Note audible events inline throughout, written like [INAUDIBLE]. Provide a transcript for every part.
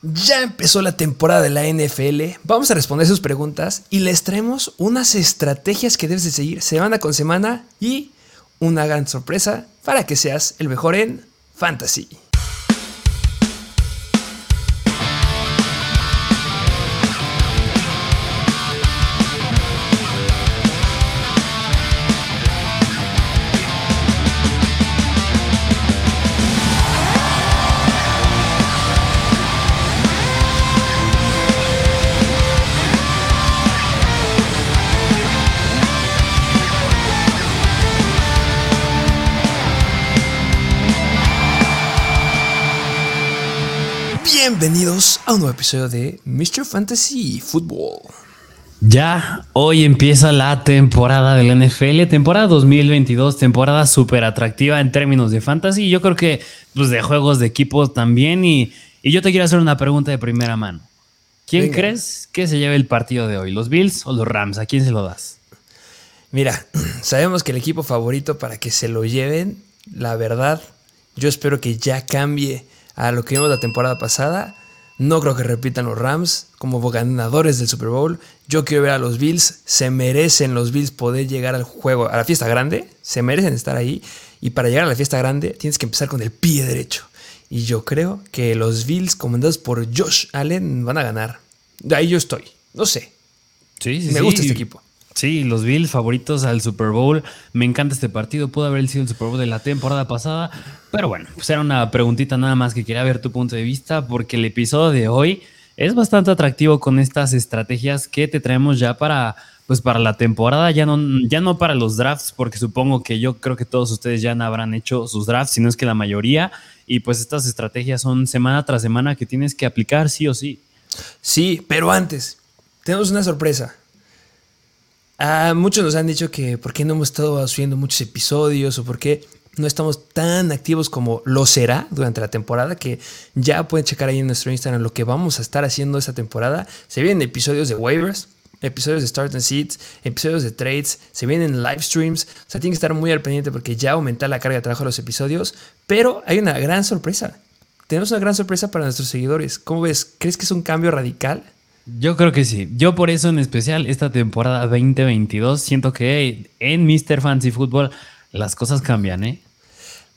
Ya empezó la temporada de la NFL, vamos a responder sus preguntas y les traemos unas estrategias que debes de seguir semana con semana y una gran sorpresa para que seas el mejor en fantasy. Bienvenidos a un nuevo episodio de Mr. Fantasy Football. Ya hoy empieza la temporada del NFL, temporada 2022, temporada súper atractiva en términos de fantasy. Yo creo que pues, de juegos de equipos también. Y, yo te quiero hacer una pregunta de primera mano. ¿Quién crees que se lleve el partido de hoy? ¿Los Bills o los Rams? ¿A quién se lo das? Mira, [CLEARS THROAT] sabemos que el equipo favorito para que se lo lleven, la verdad, yo espero que ya cambie a lo que vimos la temporada pasada. No creo que repitan los Rams como ganadores del Super Bowl. Yo quiero ver a los Bills. Se merecen los Bills poder llegar al juego, a la fiesta grande. Se merecen estar ahí. Y para llegar a la fiesta grande tienes que empezar con el pie derecho. Y yo creo que los Bills, comandados por Josh Allen, van a ganar. De ahí yo estoy. No sé. Sí, sí, Me gusta este equipo. Sí, los Bills favoritos al Super Bowl. Me encanta este partido. Pudo haber sido el Super Bowl de la temporada pasada. Pero bueno, pues era una preguntita nada más que quería ver tu punto de vista. Porque el episodio de hoy es bastante atractivo con estas estrategias que te traemos ya para, pues para la temporada. Ya no, ya no para los drafts, porque supongo que yo creo que todos ustedes ya no habrán hecho sus drafts, si no es que la mayoría. Y pues estas estrategias son semana tras semana que tienes que aplicar sí o sí. Sí, pero antes, tenemos una sorpresa. Ah, muchos nos han dicho que por qué no hemos estado subiendo muchos episodios o por qué no estamos tan activos como lo será durante la temporada, que ya pueden checar ahí en nuestro Instagram lo que vamos a estar haciendo esta temporada. Se vienen episodios de waivers, episodios de Start and Seeds, episodios de trades, se vienen live streams, o sea, tienen que estar muy al pendiente porque ya aumenta la carga de trabajo de los episodios, pero hay una gran sorpresa. Tenemos una gran sorpresa para nuestros seguidores. ¿Cómo ves? ¿Crees que es un cambio radical? Yo creo que sí. Yo por eso en especial esta temporada 2022 siento que en Mr. Fancy Football las cosas cambian, ¿eh?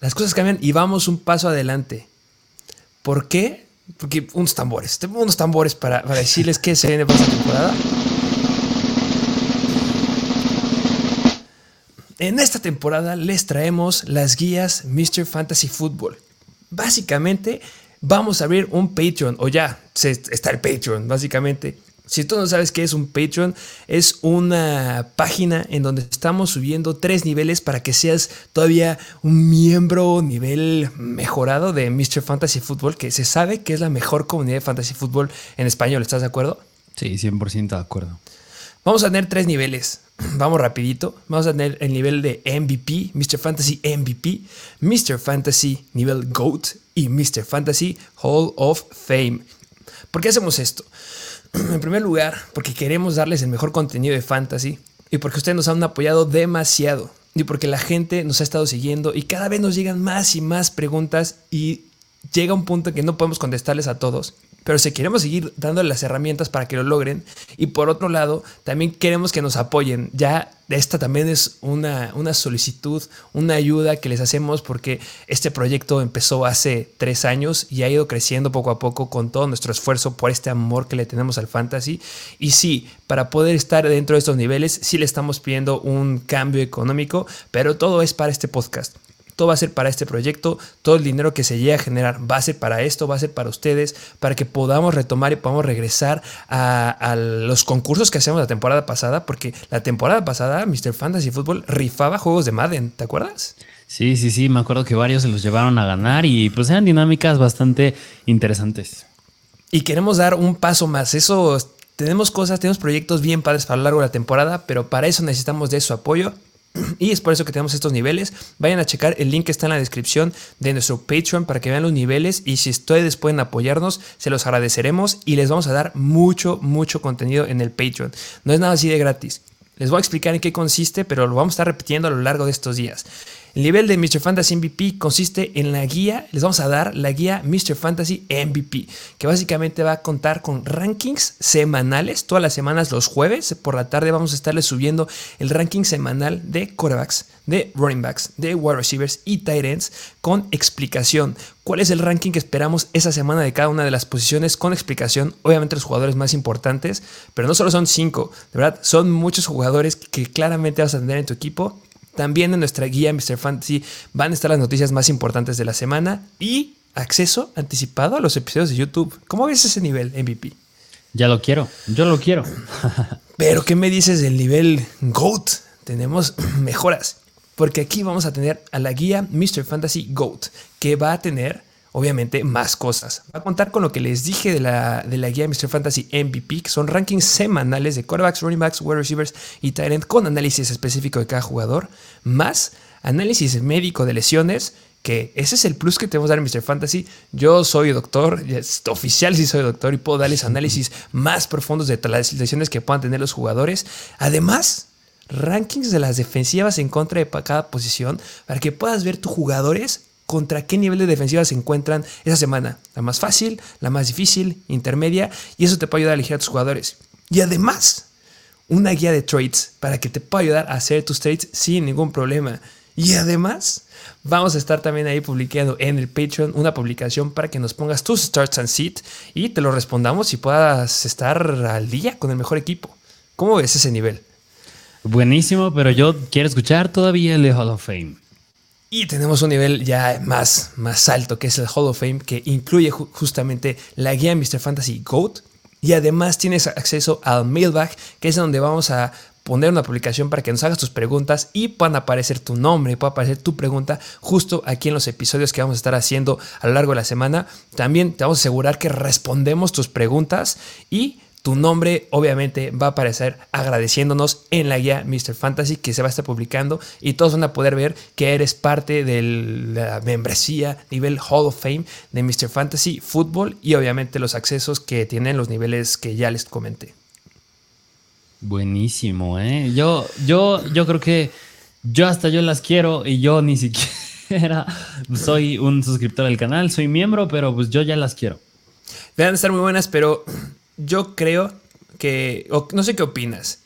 Las cosas cambian y vamos un paso adelante. ¿Por qué? Porque unos tambores. Tengo unos tambores para, decirles qué se viene para esta temporada. En esta temporada les traemos las guías Mr. Fantasy Football. Básicamente vamos a abrir un Patreon, o ya está el Patreon, básicamente. Si tú no sabes qué es un Patreon, es una página en donde estamos subiendo tres niveles para que seas todavía un miembro nivel mejorado de Mr. Fantasy Football, que se sabe que es la mejor comunidad de Fantasy Football en español. ¿Estás de acuerdo? Sí, 100% de acuerdo. Vamos a tener tres niveles. [CLEARS THROAT] Vamos rapidito. Vamos a tener el nivel de MVP, Mr. Fantasy MVP, Mr. Fantasy nivel GOAT y Mr. Fantasy Hall of Fame. ¿Por qué hacemos esto? [CLEARS THROAT] En primer lugar, porque queremos darles el mejor contenido de fantasy y porque ustedes nos han apoyado demasiado y porque la gente nos ha estado siguiendo y cada vez nos llegan más y más preguntas y llega un punto que no podemos contestarles a todos pero si queremos seguir dándole las herramientas para que lo logren, y por otro lado, también queremos que nos apoyen. Ya esta también es una, una solicitud, una ayuda que les hacemos porque este proyecto empezó hace tres años y ha ido creciendo poco a poco con todo nuestro esfuerzo por este amor que le tenemos al fantasy. Y sí, para poder estar dentro de estos niveles, sí le estamos pidiendo un cambio económico, pero todo es para este podcast todo va a ser para este proyecto, todo el dinero que se llegue a generar va a ser para esto, va a ser para ustedes, para que podamos retomar y podamos regresar a, los concursos que hacíamos la temporada pasada, porque la temporada pasada Mr. Fantasy Football rifaba juegos de Madden, ¿te acuerdas? Sí, sí, sí, me acuerdo que varios se los llevaron a ganar y pues eran dinámicas bastante interesantes. Y queremos dar un paso más, eso tenemos cosas, tenemos proyectos bien padres para lo largo de la temporada, pero para eso necesitamos de su apoyo. Y es por eso que tenemos estos niveles. Vayan a checar, el link está en la descripción de nuestro Patreon para que vean los niveles y si ustedes pueden apoyarnos, se los agradeceremos y les vamos a dar mucho, mucho contenido en el Patreon. No es nada así de gratis. Les voy a explicar en qué consiste, pero lo vamos a estar repitiendo a lo largo de estos días. El nivel de Mr. Fantasy MVP consiste en la guía, les vamos a dar la guía Mr. Fantasy MVP, que básicamente va a contar con rankings semanales, todas las semanas los jueves por la tarde vamos a estarles subiendo el ranking semanal de quarterbacks, de running backs, de wide receivers y tight ends con explicación. ¿Cuál es el ranking que esperamos esa semana de cada una de las posiciones con explicación? Obviamente los jugadores más importantes, pero no solo son cinco, de verdad, son muchos jugadores que claramente vas a tener en tu equipo también en nuestra guía Mr. Fantasy van a estar las noticias más importantes de la semana y acceso anticipado a los episodios de YouTube. ¿Cómo ves ese nivel MVP? Ya lo quiero, yo lo quiero. [LAUGHS] Pero ¿qué me dices del nivel GOAT? Tenemos [CLEARS THROAT] mejoras, porque aquí vamos a tener a la guía Mr. Fantasy GOAT, que va a tener obviamente más cosas. Va a contar con lo que les dije de la, de la guía Mr. Fantasy MVP, que son rankings semanales de quarterbacks, running backs, wide receivers y tight con análisis específico de cada jugador, más análisis médico de lesiones, que ese es el plus que tenemos dar en Mr. Fantasy. Yo soy doctor, oficial sí soy doctor y puedo darles análisis más profundos de las lesiones que puedan tener los jugadores. Además, rankings de las defensivas en contra de cada posición para que puedas ver tus jugadores contra qué nivel de defensiva se encuentran esa semana. La más fácil, la más difícil, intermedia, y eso te puede ayudar a elegir a tus jugadores. Y además, una guía de trades para que te pueda ayudar a hacer tus trades sin ningún problema. Y además, vamos a estar también ahí publicando en el Patreon una publicación para que nos pongas tus starts and sit y te lo respondamos y puedas estar al día con el mejor equipo. ¿Cómo ves ese nivel? Buenísimo, pero yo quiero escuchar todavía el Hall of Fame. Y tenemos un nivel ya más, más alto, que es el Hall of Fame, que incluye justamente la guía Mr. Fantasy GOAT. Y además tienes acceso al mailbag, que es donde vamos a poner una publicación para que nos hagas tus preguntas y puedan aparecer tu nombre, pueda aparecer tu pregunta justo aquí en los episodios que vamos a estar haciendo a lo largo de la semana. También te vamos a asegurar que respondemos tus preguntas y tu nombre obviamente va a aparecer agradeciéndonos en la guía Mr. Fantasy que se va a estar publicando y todos van a poder ver que eres parte de la membresía nivel Hall of Fame de Mr. Fantasy Football y obviamente los accesos que tienen los niveles que ya les comenté. Buenísimo, ¿eh? Yo, yo, yo creo que yo hasta yo las quiero y yo ni siquiera [LAUGHS] soy un suscriptor del canal, soy miembro, pero pues yo ya las quiero. Deben estar muy buenas, pero yo creo que, no sé qué opinas,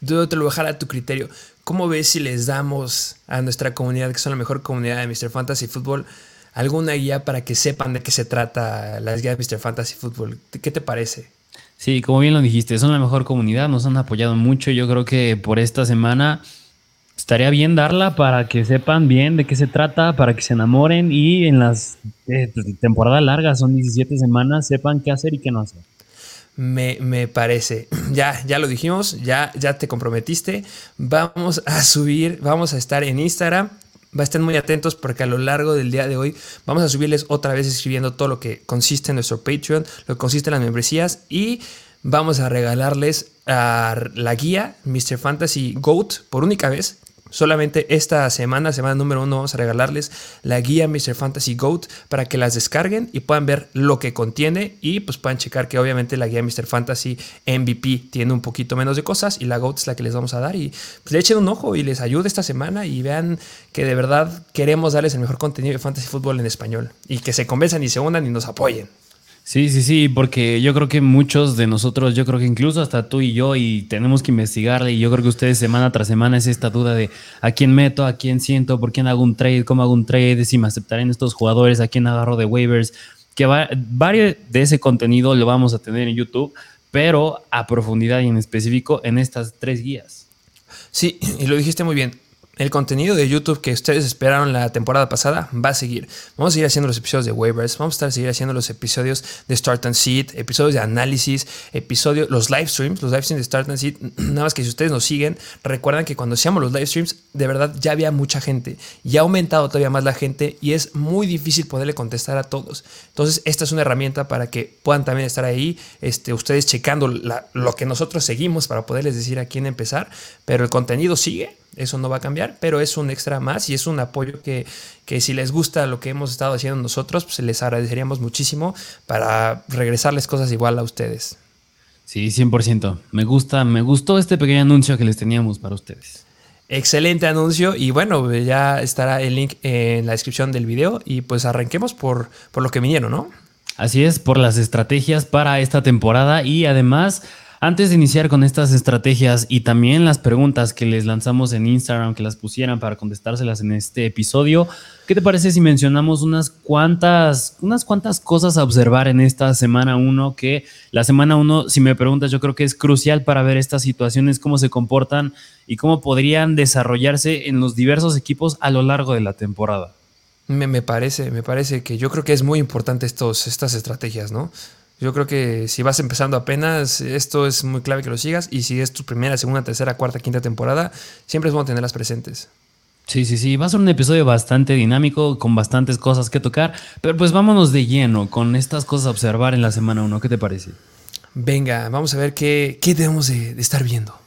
yo te lo dejar a tu criterio. ¿Cómo ves si les damos a nuestra comunidad, que son la mejor comunidad de Mr. Fantasy Football, alguna guía para que sepan de qué se trata las guías de Mr. Fantasy Football? ¿Qué te parece? Sí, como bien lo dijiste, son la mejor comunidad, nos han apoyado mucho. Yo creo que por esta semana estaría bien darla para que sepan bien de qué se trata, para que se enamoren y en las eh, temporadas largas, son 17 semanas, sepan qué hacer y qué no hacer me, parece. [CLEARS THROAT] Ya, ya lo dijimos, ya, ya te comprometiste. Vamos a subir, vamos a estar en Instagram. Va a estar muy atentos porque a lo largo del día de hoy vamos a subirles otra vez escribiendo todo lo que consiste en nuestro Patreon, lo que consiste en las membresías y vamos a regalarles a la guía Mr. Fantasy Goat por única vez Solamente esta semana, semana número uno, vamos a regalarles la guía Mr. Fantasy Goat para que las descarguen y puedan ver lo que contiene y pues puedan checar que obviamente la guía Mr. Fantasy MVP tiene un poquito menos de cosas y la Goat es la que les vamos a dar y pues, le echen un ojo y les ayude esta semana y vean que de verdad queremos darles el mejor contenido de Fantasy Football en español y que se convenzan y se unan y nos apoyen. Sí, sí, sí, porque yo creo que muchos de nosotros, yo creo que incluso hasta tú y yo, y tenemos que investigarle, y yo creo que ustedes semana tras semana es esta duda de a quién meto, a quién siento, por quién hago un trade, cómo hago un trade, si me aceptarán estos jugadores, a quién agarro de waivers, que va, varios de ese contenido lo vamos a tener en YouTube, pero a profundidad y en específico en estas tres guías. Sí, y lo dijiste muy bien el contenido de YouTube que ustedes esperaron la temporada pasada va a seguir. Vamos a seguir haciendo los episodios de waivers, vamos a estar seguir haciendo los episodios de Start and Seed, episodios de análisis, episodios, los live streams, los live streams de Start and Seed. [CLEARS THROAT] Nada más que si ustedes nos siguen, recuerdan que cuando hacíamos los live streams, de verdad ya había mucha gente y ha aumentado todavía más la gente y es muy difícil poderle contestar a todos. Entonces, esta es una herramienta para que puedan también estar ahí, este, ustedes checando lo que nosotros seguimos para poderles decir a quién empezar, pero el contenido sigue eso no va a cambiar, pero es un extra más y es un apoyo que, que si les gusta lo que hemos estado haciendo nosotros, pues les agradeceríamos muchísimo para regresarles cosas igual a ustedes. Sí, 100%. Me gusta, me gustó este pequeño anuncio que les teníamos para ustedes. Excelente anuncio y bueno, ya estará el link en la descripción del video y pues arranquemos por, por lo que vinieron, ¿no? Así es, por las estrategias para esta temporada y además antes de iniciar con estas estrategias y también las preguntas que les lanzamos en Instagram, que las pusieran para contestárselas en este episodio, ¿qué te parece si mencionamos unas cuantas, unas cuantas cosas a observar en esta semana 1? Que la semana 1, si me preguntas, yo creo que es crucial para ver estas situaciones, cómo se comportan y cómo podrían desarrollarse en los diversos equipos a lo largo de la temporada. Me, me parece, me parece que yo creo que es muy importante estos, estas estrategias, ¿no? Yo creo que si vas empezando apenas, esto es muy clave que lo sigas. Y si es tu primera, segunda, tercera, cuarta, quinta temporada, siempre es bueno tenerlas presentes. Sí, sí, sí. Va a ser un episodio bastante dinámico, con bastantes cosas que tocar. Pero pues vámonos de lleno con estas cosas a observar en la semana 1. ¿Qué te parece? Venga, vamos a ver qué, qué debemos de estar viendo.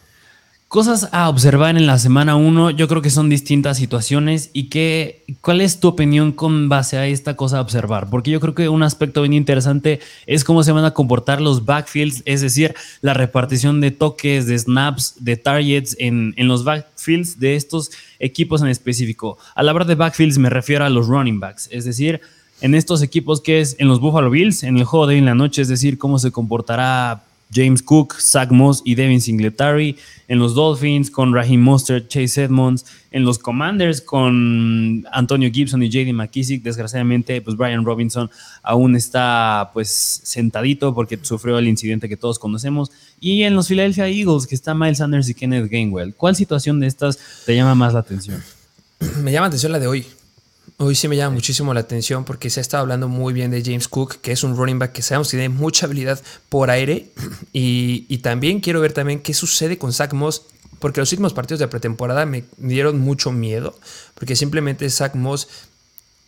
Cosas a observar en la semana 1, yo creo que son distintas situaciones y que, ¿cuál es tu opinión con base a esta cosa a observar? Porque yo creo que un aspecto bien interesante es cómo se van a comportar los backfields, es decir, la repartición de toques, de snaps, de targets en, en los backfields de estos equipos en específico. Al hablar de backfields me refiero a los running backs, es decir, en estos equipos que es en los Buffalo Bills, en el juego de hoy en la noche, es decir, cómo se comportará James Cook, Zach Moss y Devin Singletary. En los Dolphins con Raheem Mostert, Chase Edmonds. En los Commanders con Antonio Gibson y JD McKissick. Desgraciadamente, pues Brian Robinson aún está pues sentadito porque sufrió el incidente que todos conocemos. Y en los Philadelphia Eagles que está Miles Sanders y Kenneth Gainwell. ¿Cuál situación de estas te llama más la atención? Me llama la atención la de hoy. Hoy sí me llama muchísimo la atención porque se ha estado hablando muy bien de James Cook, que es un running back que sabemos tiene mucha habilidad por aire. [CLEARS THROAT] Y, y, también quiero ver también qué sucede con Zach Moss, porque los últimos partidos de pretemporada me dieron mucho miedo, porque simplemente Zach Moss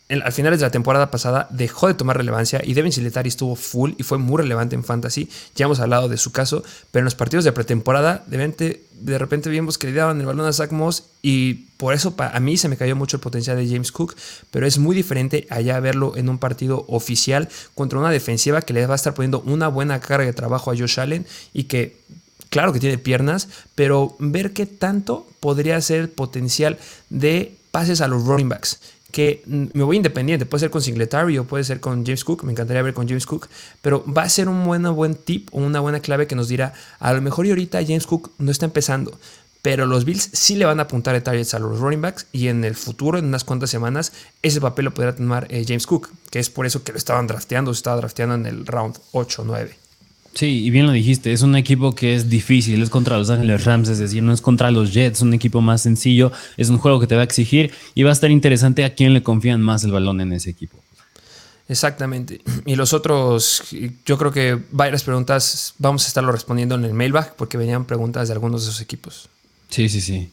al finales de la temporada pasada dejó de tomar relevancia y Devin Singletary estuvo full y fue muy relevante en fantasy. Ya hemos hablado de su caso, pero en los partidos de pretemporada de repente, de repente vimos que le daban el balón a Zach Moss y por eso a mí se me cayó mucho el potencial de James Cook, pero es muy diferente allá verlo en un partido oficial contra una defensiva que le va a estar poniendo una buena carga de trabajo a Josh Allen y que claro que tiene piernas, pero ver qué tanto podría ser el potencial de pases a los running backs que me voy independiente, puede ser con Singletary o puede ser con James Cook, me encantaría ver con James Cook, pero va a ser un buen, buen tip o una buena clave que nos dirá, a lo mejor y ahorita James Cook no está empezando, pero los Bills sí le van a apuntar de targets a los running backs y en el futuro, en unas cuantas semanas, ese papel lo podrá tomar eh, James Cook, que es por eso que lo estaban drafteando, se estaba drafteando en el round 8 o 9. Sí, y bien lo dijiste, es un equipo que es difícil, es contra los Ángeles Rams, es decir, no es contra los Jets, es un equipo más sencillo, es un juego que te va a exigir y va a estar interesante a quién le confían más el balón en ese equipo. Exactamente. Y los otros, yo creo que varias preguntas vamos a estarlo respondiendo en el mailbag porque venían preguntas de algunos de esos equipos. Sí, sí, sí.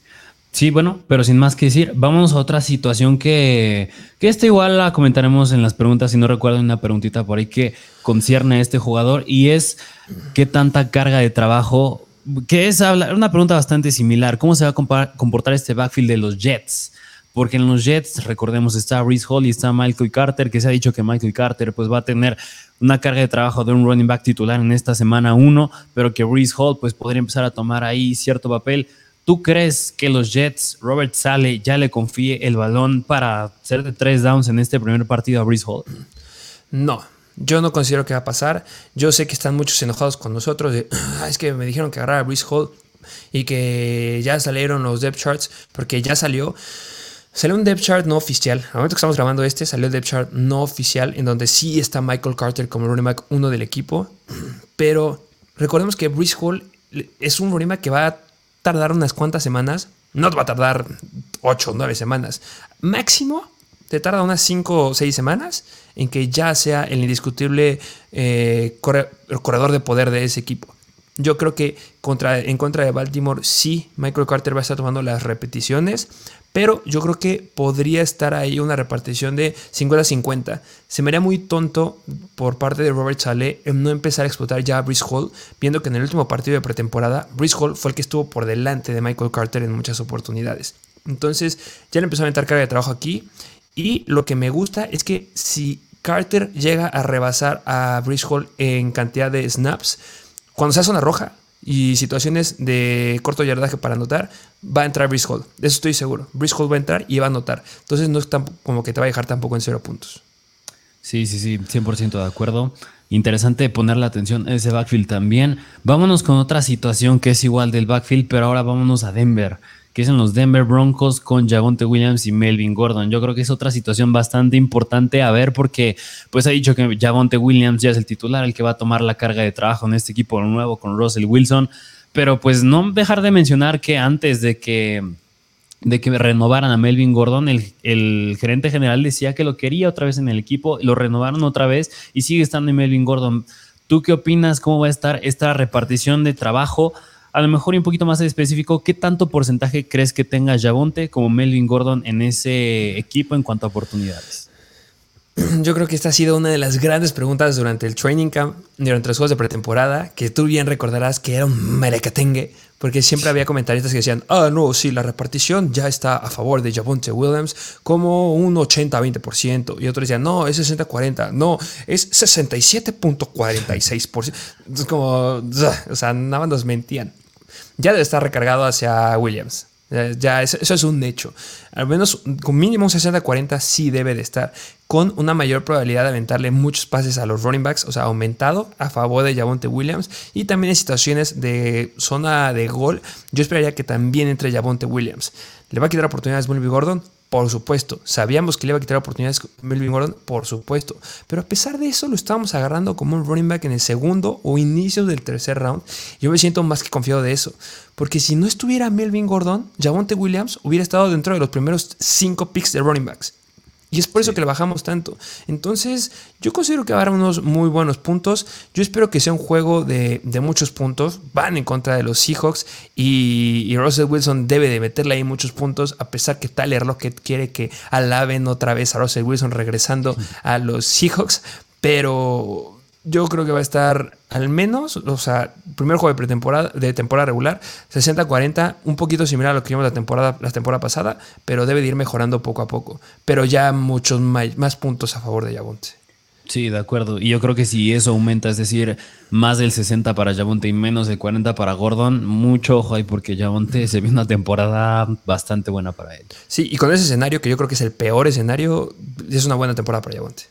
Sí, bueno, pero sin más que decir, vamos a otra situación que, que esta igual la comentaremos en las preguntas, si no recuerdo una preguntita por ahí que concierne a este jugador y es qué tanta carga de trabajo, que es una pregunta bastante similar, ¿cómo se va a comportar este backfield de los Jets? Porque en los Jets, recordemos, está Reese Hall y está Michael Carter, que se ha dicho que Michael Carter pues va a tener una carga de trabajo de un running back titular en esta semana 1, pero que Reese Hall pues podría empezar a tomar ahí cierto papel. ¿Tú crees que los Jets, Robert Sale, ya le confíe el balón para hacer de tres downs en este primer partido a Breeze Hall? No, yo no considero que va a pasar. Yo sé que están muchos enojados con nosotros. [CLEARS THROAT] Es que me dijeron que agarrara a Breeze Hall y que ya salieron los depth charts porque ya salió. Salió un depth chart no oficial. Al momento que estamos grabando este, salió el depth chart no oficial en donde sí está Michael Carter como running back uno del equipo. [CLEARS THROAT] Pero recordemos que Breeze Hall es un running back que va a tardar unas cuantas semanas. No te va a tardar 8 o 9 semanas. Máximo te tarda unas 5 o 6 semanas en que ya sea el indiscutible eh, corredor de poder de ese equipo. Yo creo que en contra de Baltimore sí, Michael Carter va a estar tomando las repeticiones, pero yo creo que podría estar ahí una repartición de 50-50. Se me haría muy tonto por parte de Robert Saleh no empezar a explotar ya a Brice Hall, viendo que en el último partido de pretemporada, Brice Hall fue el que estuvo por delante de Michael Carter en muchas oportunidades. Entonces ya le empezó a aventar carga de trabajo aquí. Y lo que me gusta es que si Carter llega a rebasar a Brice Hall en cantidad de snaps, cuando se hace una roja, y situaciones de corto yardaje para anotar, va a entrar Brice. De eso estoy seguro. Brice va a entrar y va a anotar. Entonces no es como que te va a dejar tampoco en cero puntos. Sí, sí, sí, 100% de acuerdo. Interesante poner la atención a ese backfield también. Vámonos con otra situación que es igual del backfield, pero ahora vámonos a Denver que es en los Denver Broncos con Javonte Williams y Melvin Gordon. Yo creo que es otra situación bastante importante a ver porque pues ha dicho que Javonte Williams ya es el titular, el que va a tomar la carga de trabajo en este equipo nuevo con Russell Wilson, pero pues no dejar de mencionar que antes de que de que renovaran a Melvin Gordon, el, el, gerente general decía que lo quería otra vez en el equipo, lo renovaron otra vez y sigue estando en Melvin Gordon. ¿Tú qué opinas? ¿Cómo va a estar esta repartición de trabajo? A lo mejor un poquito más específico, ¿qué tanto porcentaje crees que tenga Javonte como Melvin Gordon en ese equipo en cuanto a oportunidades? [CLEARS THROAT] Yo creo que esta ha sido una de las grandes preguntas durante el training camp, durante los juegos de pretemporada, que tú bien recordarás que era un merecatengue, porque siempre había comentaristas que decían, ah, no, sí, la repartición ya está a favor de Javonte Williams como un 80-20%, y otros decían, no, es 60-40, no, es 67.46%. Es como, [LAUGHS] o sea, nada más nos mentían ya debe estar recargado hacia Williams. Ya, eso, es un hecho. Al menos con mínimo 60-40 sí debe de estar. Con una mayor probabilidad de aventarle muchos pases a los running backs, o sea, aumentado a favor de Javonte Williams. Y también en situaciones de zona de gol, yo esperaría que también entre Javonte Williams. ¿Le va a quitar oportunidades a Gordon? Por supuesto. ¿Sabíamos que le iba a quitar oportunidades Melvin Gordon? Por supuesto. Pero a pesar de eso, lo estábamos agarrando como un running back en el segundo o inicio del tercer round. Yo me siento más que confiado de eso. Porque si no estuviera Melvin Gordon, Javonte Williams hubiera estado dentro de los primeros cinco picks de running backs. Y es por eso que le bajamos tanto. Entonces, yo considero que habrá unos muy buenos puntos. Yo espero que sea un juego de, muchos puntos. Van en contra de los Seahawks y, Russell Wilson debe de meterle ahí muchos puntos, a pesar que Tyler Lockett quiere que alaben otra vez a Russell Wilson regresando a los Seahawks. Pero yo creo que va a estar al menos, o sea, primer juego de pretemporada, de temporada regular, 60-40, un poquito similar a lo que vimos la temporada, la temporada pasada, pero debe de ir mejorando poco a poco. Pero ya muchos más, puntos a favor de Yabonte. Sí, de acuerdo. Y yo creo que si eso aumenta, es decir, más del 60 para Yabonte y menos del 40 para Gordon, mucho ojo ahí porque Yabonte se viene una temporada bastante buena para él. Sí, y con ese escenario, que yo creo que es el peor escenario, es una buena temporada para Yabonte.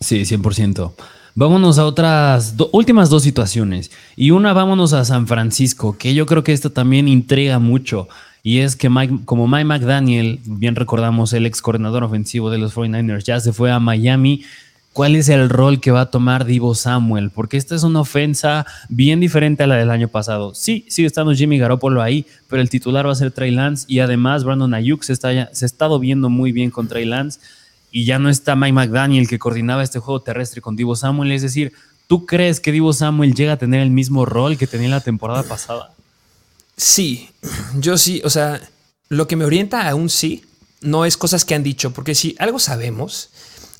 Sí, 100%. Vámonos a otras últimas dos situaciones. Y una, vámonos a San Francisco, que yo creo que esto también intriga mucho. Y es que Mike, como Mike McDaniel, bien recordamos, el ex coordinador ofensivo de los 49ers, ya se fue a Miami. ¿Cuál es el rol que va a tomar Divo Samuel? Porque esta es una ofensa bien diferente a la del año pasado. Sí, sigue estando Jimmy Garoppolo ahí, pero el titular va a ser Trey Lance y además Brandon Ayuk se, está, se ha estado viendo muy bien con Trey Lance y ya no está Mike McDaniel que coordinaba este juego terrestre con Divo Samuel. Es decir, ¿tú crees que Divo Samuel llega a tener el mismo rol que tenía la temporada pasada? Sí, yo sí, o sea, lo que me orienta a un sí no es cosas que han dicho, porque si algo sabemos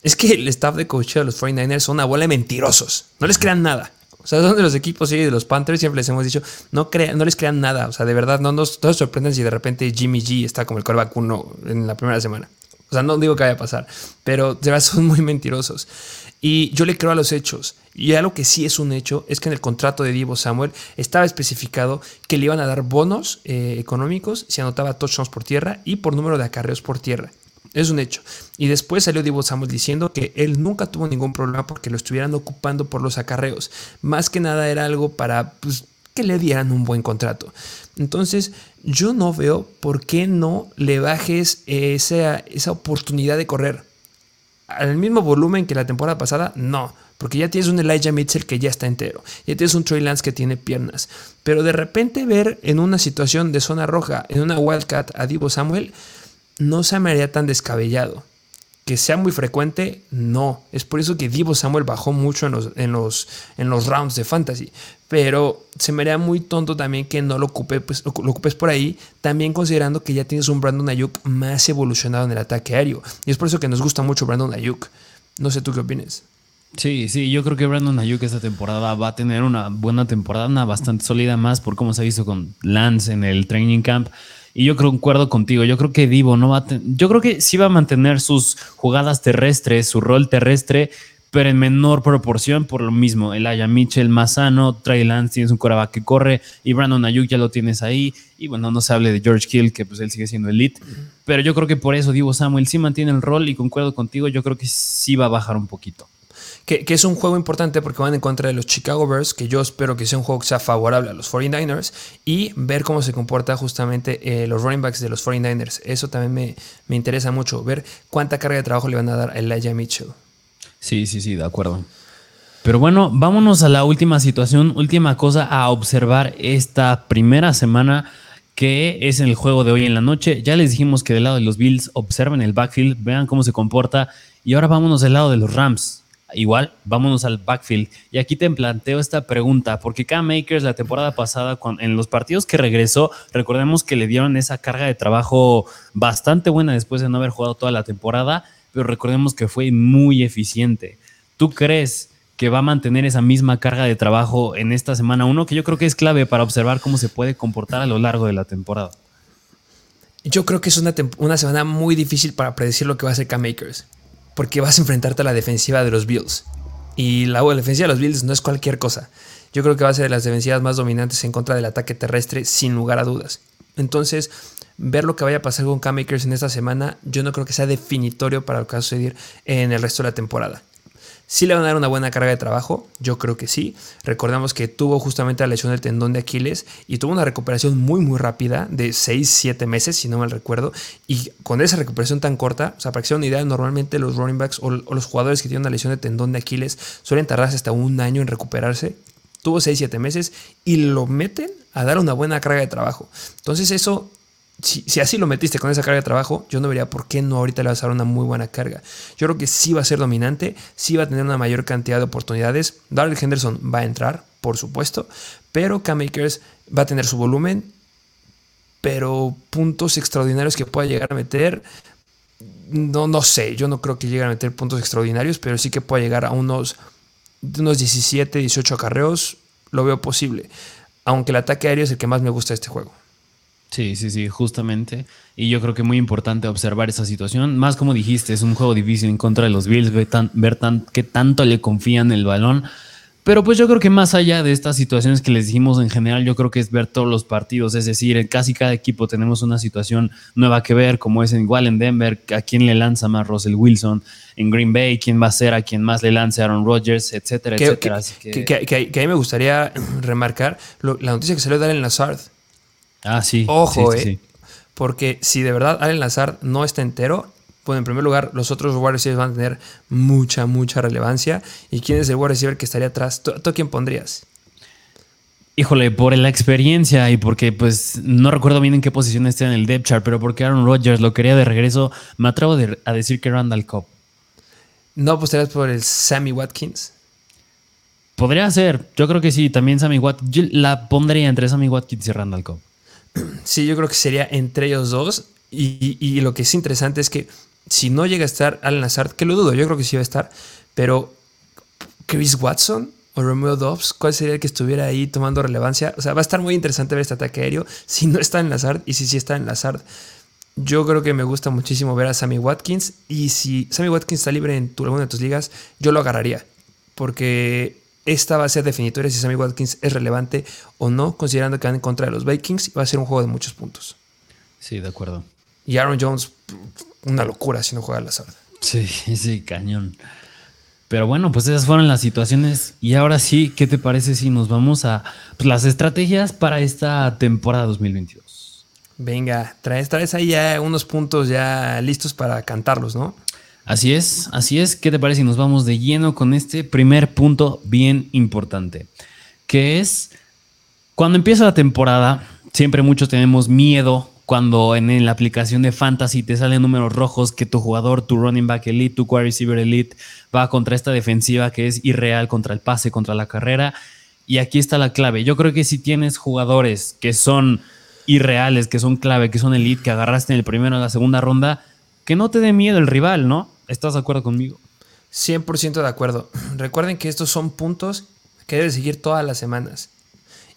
es que el staff de coach de los 49ers son una bola de mentirosos, no les crean nada. O sea, son de los equipos, sí, de los Panthers, siempre les hemos dicho, no, crean, no les crean nada. O sea, de verdad, no nos sorprenden si de repente Jimmy G está como el coreback uno en la primera semana. O sea, no digo que vaya a pasar, pero de verdad son muy mentirosos. Y yo le creo a los hechos. Y algo que sí es un hecho es que en el contrato de Divo Samuel estaba especificado que le iban a dar bonos eh, económicos si anotaba touchdowns por tierra y por número de acarreos por tierra. Es un hecho. Y después salió Divo Samuel diciendo que él nunca tuvo ningún problema porque lo estuvieran ocupando por los acarreos. Más que nada era algo para pues, que le dieran un buen contrato. Entonces, yo no veo por qué no le bajes esa, esa oportunidad de correr. Al mismo volumen que la temporada pasada, no. Porque ya tienes un Elijah Mitchell que ya está entero. Ya tienes un Trey Lance que tiene piernas. Pero de repente ver en una situación de zona roja, en una Wildcat a Divo Samuel, no se me haría tan descabellado que sea muy frecuente, no. Es por eso que Divo Samuel bajó mucho en los, en los, en los rounds de fantasy. Pero se me haría muy tonto también que no lo, ocupe, pues, lo, ocupes por ahí, también considerando que ya tienes un Brandon Ayuk más evolucionado en el ataque aéreo. Y es por eso que nos gusta mucho Brandon Ayuk. No sé tú qué opinas. Sí, sí, yo creo que Brandon Ayuk esta temporada va a tener una buena temporada, una bastante sólida más por cómo se ha visto con Lance en el training camp. Y yo concuerdo contigo. Yo creo que Divo no va a. Yo creo que sí va a mantener sus jugadas terrestres, su rol terrestre, pero en menor proporción por lo mismo. El Aya Mitchell más sano, Trey Lance tienes un coreback que corre y Brandon Ayuk ya lo tienes ahí. Y bueno, no se hable de George Hill, que pues él sigue siendo elite. Pero yo creo que por eso Divo Samuel sí mantiene el rol y concuerdo contigo, yo creo que sí va a bajar un poquito. Que, es un juego importante porque van en contra de los Chicago Bears, que yo espero que sea un juego que sea favorable a los 49ers, y ver cómo se comporta justamente eh, los running backs de los 49ers. Eso también me, me interesa mucho, ver cuánta carga de trabajo le van a dar a Elijah Mitchell. Sí, sí, sí, de acuerdo. Pero bueno, vámonos a la última situación, última cosa a observar esta primera semana que es en el juego de hoy en la noche. Ya les dijimos que del lado de los Bills observen el backfield, vean cómo se comporta. Y ahora vámonos del lado de los Rams. Igual, vámonos al backfield. Y aquí te planteo esta pregunta, porque Cam Makers la temporada pasada, en los partidos que regresó, recordemos que le dieron esa carga de trabajo bastante buena después de no haber jugado toda la temporada pero recordemos que fue muy eficiente. ¿Tú crees que va a mantener esa misma carga de trabajo en esta semana 1, que yo creo que es clave para observar cómo se puede comportar a lo largo de la temporada? Yo creo que es una, semana muy difícil para predecir lo que va a hacer K-Makers, porque vas a enfrentarte a la defensiva de los Bills. Y la, la defensiva de los Bills no es cualquier cosa. Yo creo que va a ser de las defensivas más dominantes en contra del ataque terrestre, sin lugar a dudas. Entonces, ver lo que vaya a pasar con K-Makers en esta semana, yo no creo que sea definitorio para lo que va a suceder en el resto de la temporada. ¿Sí le van a dar una buena carga de trabajo? Yo creo que sí. Recordamos que tuvo justamente la lesión del tendón de Aquiles y tuvo una recuperación muy muy rápida de 6-7 meses, si no mal recuerdo. Y con esa recuperación tan corta, o sea, para que sea una idea, normalmente los running backs o, los jugadores que tienen una lesión de tendón de Aquiles suelen tardarse hasta un año en recuperarse. Tuvo 6-7 meses y lo meten a dar una buena carga de trabajo. Entonces eso si, así lo metiste con esa carga de trabajo, yo no vería por qué no ahorita le vas a dar una muy buena carga. Yo creo que sí va a ser dominante, sí va a tener una mayor cantidad de oportunidades. Darrell Henderson va a entrar, por supuesto, pero Cam Makers va a tener su volumen, pero puntos extraordinarios que pueda llegar a meter, no, no sé, yo no creo que llegue a meter puntos extraordinarios, pero sí que pueda llegar a unos, unos 17, 18 acarreos, lo veo posible. Aunque el ataque aéreo es el que más me gusta de este juego. Sí, sí, sí, justamente. Y yo creo que es muy importante observar esa situación. Más como dijiste, es un juego difícil en contra de los Bills, ver, tan, ver qué tanto le confían el balón. Pero pues yo creo que más allá de estas situaciones que les dijimos en general, yo creo que es ver todos los partidos. Es decir, en casi cada equipo tenemos una situación nueva que ver, como es igual en Denver, a quién le lanza más Russell Wilson, en Green Bay, quién va a ser a quien más le lance Aaron Rodgers, etcétera, etcétera. Que, que, ahí me gustaría remarcar la noticia que salió de Allen Lazard Ah, sí. Ojo, eh. Porque si de verdad Allen Lazard no está entero, pues en primer lugar, los otros wide receivers van a tener mucha, mucha relevancia. ¿Y quién es el wide receiver que estaría atrás? ¿Tú, quién pondrías? Híjole, por la experiencia y porque pues no recuerdo bien en qué posición está en el depth chart, pero porque Aaron Rodgers lo quería de regreso, me atrevo a decir que Randall Cobb. ¿No apostarías por el Sammy Watkins? Podría ser, yo creo que sí, también Sammy Watkins. Yo la pondría entre Sammy Watkins y Randall Cobb. [CLEARS THROAT] Sí, yo creo que sería entre ellos dos. Y, lo que es interesante es que si no llega a estar Alan Lazard, que lo dudo, yo creo que sí va a estar, pero Chris Watson o Romeo Dobbs, ¿cuál sería el que estuviera ahí tomando relevancia? O sea, va a estar muy interesante ver este ataque aéreo si no está en Lazard y si sí está en Lazard. Yo creo que me gusta muchísimo ver a Sammy Watkins y si Sammy Watkins está libre en alguna de tus ligas, yo lo agarraría porque esta va a ser definitoria si Sammy Watkins es relevante o no, considerando que van en contra de los Vikings y va a ser un juego de muchos puntos. Sí, de acuerdo. Y Aaron Jones, una locura si no juega al azar. Sí, [LAUGHS] sí, cañón. Pero bueno, pues esas fueron las situaciones. Y ahora sí, ¿qué te parece si nos vamos a pues, las estrategias para esta temporada 2022? Venga, traes, traes ahí ya unos puntos ya listos para cantarlos, ¿no? Así es, así es. ¿Qué te parece si nos vamos de lleno con este primer punto bien importante? Que es, cuando empieza la temporada, siempre muchos tenemos miedo cuando en, la aplicación de Fantasy te salen números rojos que tu jugador, tu running back elite, tu wide receiver elite va contra esta defensiva que es irreal contra el pase, contra la carrera. Y aquí está la clave. Yo creo que si tienes jugadores que son irreales, que son clave, que son elite, que agarraste en el primero o la segunda ronda, que no te dé miedo el rival, ¿no? ¿Estás de acuerdo conmigo? 100% de acuerdo. [CLEARS THROAT] Recuerden que estos son puntos que debes seguir todas las semanas.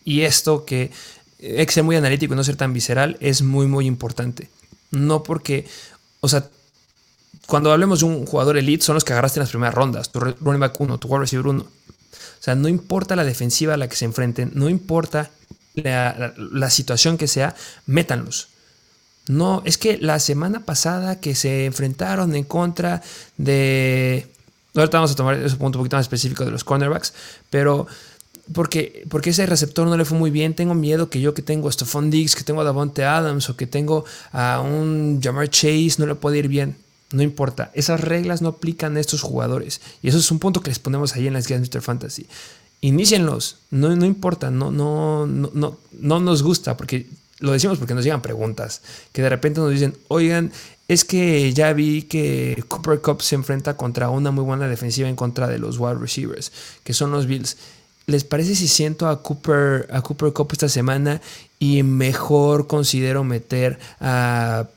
Y esto que hay que ser muy analítico y no ser tan visceral es muy, muy importante. No porque, o sea, cuando hablemos de un jugador elite, son los que agarraste en las primeras rondas. Tu running back 1, tu wide receiver 1. O sea, no importa la defensiva a la que se enfrenten, no importa la, situación que sea, métanlos. No, es que la semana pasada que se enfrentaron en contra de. Ahorita vamos a tomar ese punto un poquito más específico de los cornerbacks, pero porque, porque ese receptor no le fue muy bien. Tengo miedo que yo que tengo a Stephon Diggs, que tengo a Davante Adams o que tengo a un Jamar Chase, no le puede ir bien. No importa, esas reglas no aplican a estos jugadores. Y eso es un punto que les ponemos ahí en las guías de Mr. Fantasy. Inicienlos, no, no importa, no, no, no, no, no nos gusta, porque lo decimos porque nos llegan preguntas, que de repente nos dicen, oigan, es que ya vi que Cooper Cup se enfrenta contra una muy buena defensiva en contra de los wide receivers, que son los Bills. ¿Les parece si siento a Cooper, a Cooper Cup esta semana y mejor considero meter a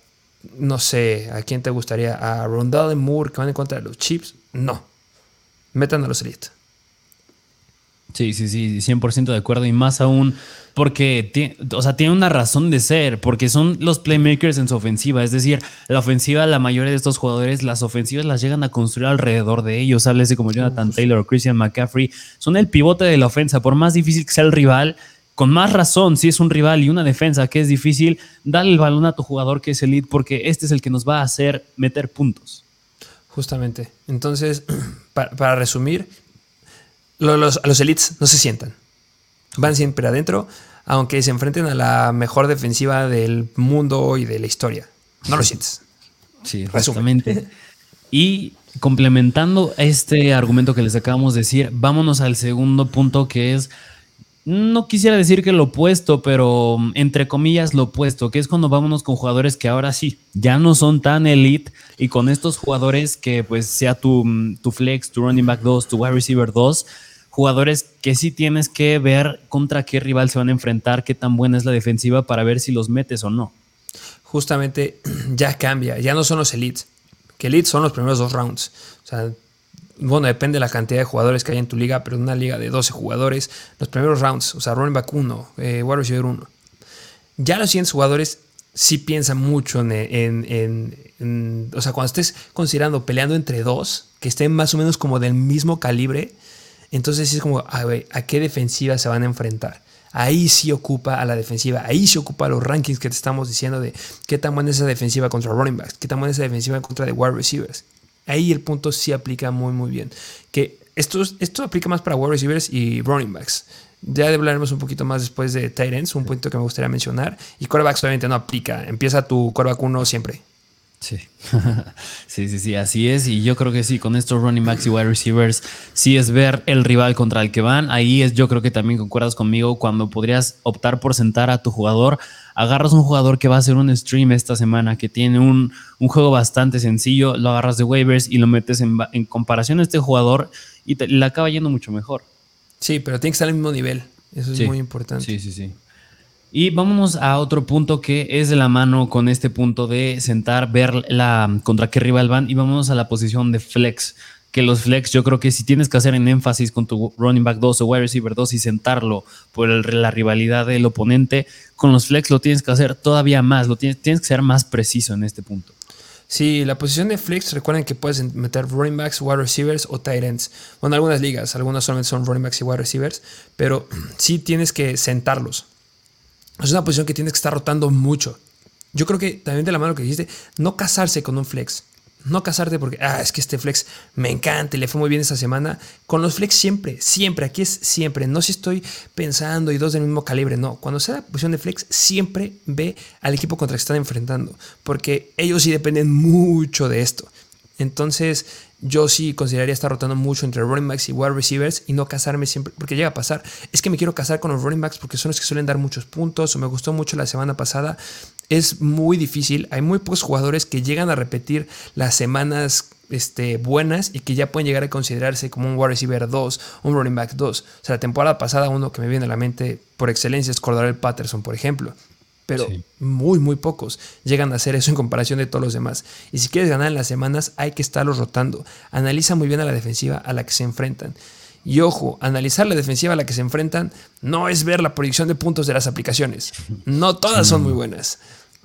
no sé, ¿a quién te gustaría? ¿A Rondale Moore que van en contra de los Chips? No. Metan a los Elite. Sí, sí, sí, 100% de acuerdo. Y más aún porque tiene, o sea, tiene una razón de ser, porque son los playmakers en su ofensiva. Es decir, la ofensiva, la mayoría de estos jugadores, las ofensivas las llegan a construir alrededor de ellos. Háblese como Jonathan Taylor o Christian McCaffrey. Son el pivote de la ofensa. Por más difícil que sea el rival, con más razón, si es un rival y una defensa que es difícil, dale el balón a tu jugador que es elite porque este es el que nos va a hacer meter puntos. Justamente. Entonces, [CLEARS THROAT] para, resumir, los, los elites no se sientan. Van siempre adentro, aunque se enfrenten a la mejor defensiva del mundo y de la historia. No lo sientes. Sí, justamente. [LAUGHS] Y complementando este argumento que les acabamos de decir, vámonos al segundo punto que es no quisiera decir que lo opuesto, pero mm, entre comillas lo opuesto, que es cuando vámonos con jugadores que ahora sí, ya no son tan elite y con estos jugadores que pues sea tu, mm, tu flex, tu running back 2, tu wide receiver 2, jugadores que sí tienes que ver contra qué rival se van a enfrentar, qué tan buena es la defensiva para ver si los metes o no. Justamente [CLEARS THROAT] ya cambia, ya no son los elites, que elites son los primeros dos rounds. O sea, bueno, depende de la cantidad de jugadores que hay en tu liga, pero en una liga de 12 jugadores, los primeros rounds, o sea, running back 1, eh, wide receiver 1. Ya los siguientes jugadores sí piensan mucho en, o sea, cuando estés considerando peleando entre dos, que estén más o menos como del mismo calibre, entonces es como, a ver, ¿a qué defensiva se van a enfrentar? Ahí sí ocupa a la defensiva, ahí sí ocupa los rankings que te estamos diciendo de qué tan buena es esa defensiva contra running backs, qué tan buena es esa defensiva contra de wide receivers. Ahí el punto sí aplica muy, muy bien. Que esto, esto aplica más para wide receivers y running backs. Ya hablaremos un poquito más después de Titans, un punto que me gustaría mencionar. Y quarterbacks obviamente no aplica. Empieza tu quarterback 1 siempre. Sí. [LAUGHS] sí, sí, sí, así es. Y yo creo que sí, con estos running backs y wide receivers, sí es ver el rival contra el que van. Ahí es, yo creo que también concuerdas conmigo cuando podrías optar por sentar a tu jugador agarras un jugador que va a hacer un stream esta semana, que tiene un, juego bastante sencillo, lo agarras de waivers y lo metes en, comparación a este jugador y te, le acaba yendo mucho mejor. Sí, pero tiene que estar al mismo nivel. Eso es muy importante. Sí, sí, sí. Y vámonos a otro punto que es de la mano con este punto de sentar, ver la contra qué rival van y vámonos a la posición de flex que los flex, yo creo que si tienes que hacer en énfasis con tu running back 2 o wide receiver 2 y sentarlo por la rivalidad del oponente, con los flex lo tienes que hacer todavía más, lo tienes, tienes que ser más preciso en este punto. Sí, la posición de flex, recuerden que puedes meter running backs, wide receivers o tight ends. Bueno, algunas ligas, algunas solamente son running backs y wide receivers, pero [CLEARS THROAT] sí tienes que sentarlos. Es una posición que tienes que estar rotando mucho. Yo creo que también de la mano que dijiste, no casarse con un flex. No casarte porque, ah, es que este flex me encanta y le fue muy bien esta semana. Con los flex siempre, siempre, aquí es siempre. No si estoy pensando y dos del mismo calibre, no. Cuando sea la posición de flex, siempre ve al equipo contra el que están enfrentando. Porque ellos sí dependen mucho de esto. Entonces, yo sí consideraría estar rotando mucho entre running backs y wide receivers y no casarme siempre, porque llega a pasar. Es que me quiero casar con los running backs porque son los que suelen dar muchos puntos o me gustó mucho la semana pasada es muy difícil. Hay muy pocos jugadores que llegan a repetir las semanas este, buenas y que ya pueden llegar a considerarse como un wide receiver 2, un running back 2. O sea, la temporada pasada uno que me viene a la mente por excelencia es Cordarel Patterson, por ejemplo. Pero muy, muy pocos llegan a hacer eso en comparación de todos los demás. Y si quieres ganar en las semanas, hay que estarlos rotando. Analiza muy bien a la defensiva a la que se enfrentan. Y ojo, analizar la defensiva a la que se enfrentan no es ver la proyección de puntos de las aplicaciones. No todas son muy buenas.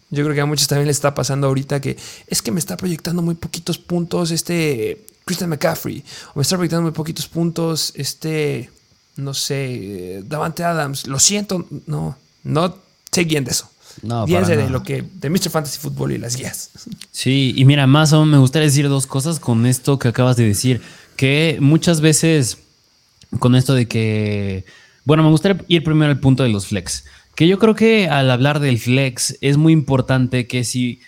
Yo creo que a muchos también les está pasando ahorita que es que me está proyectando muy poquitos puntos este Christian McCaffrey. O me está proyectando muy poquitos puntos este, no sé, Davante Adams. Lo siento, no, no sé de eso. No, de lo que, de Mr. Fantasy Football y las guías. Sí, y mira, más aún me gustaría decir dos cosas con esto que acabas de decir. Que muchas veces, con esto de que, bueno, me gustaría ir primero al punto de los flex. Que yo creo que al hablar del flex es muy importante que si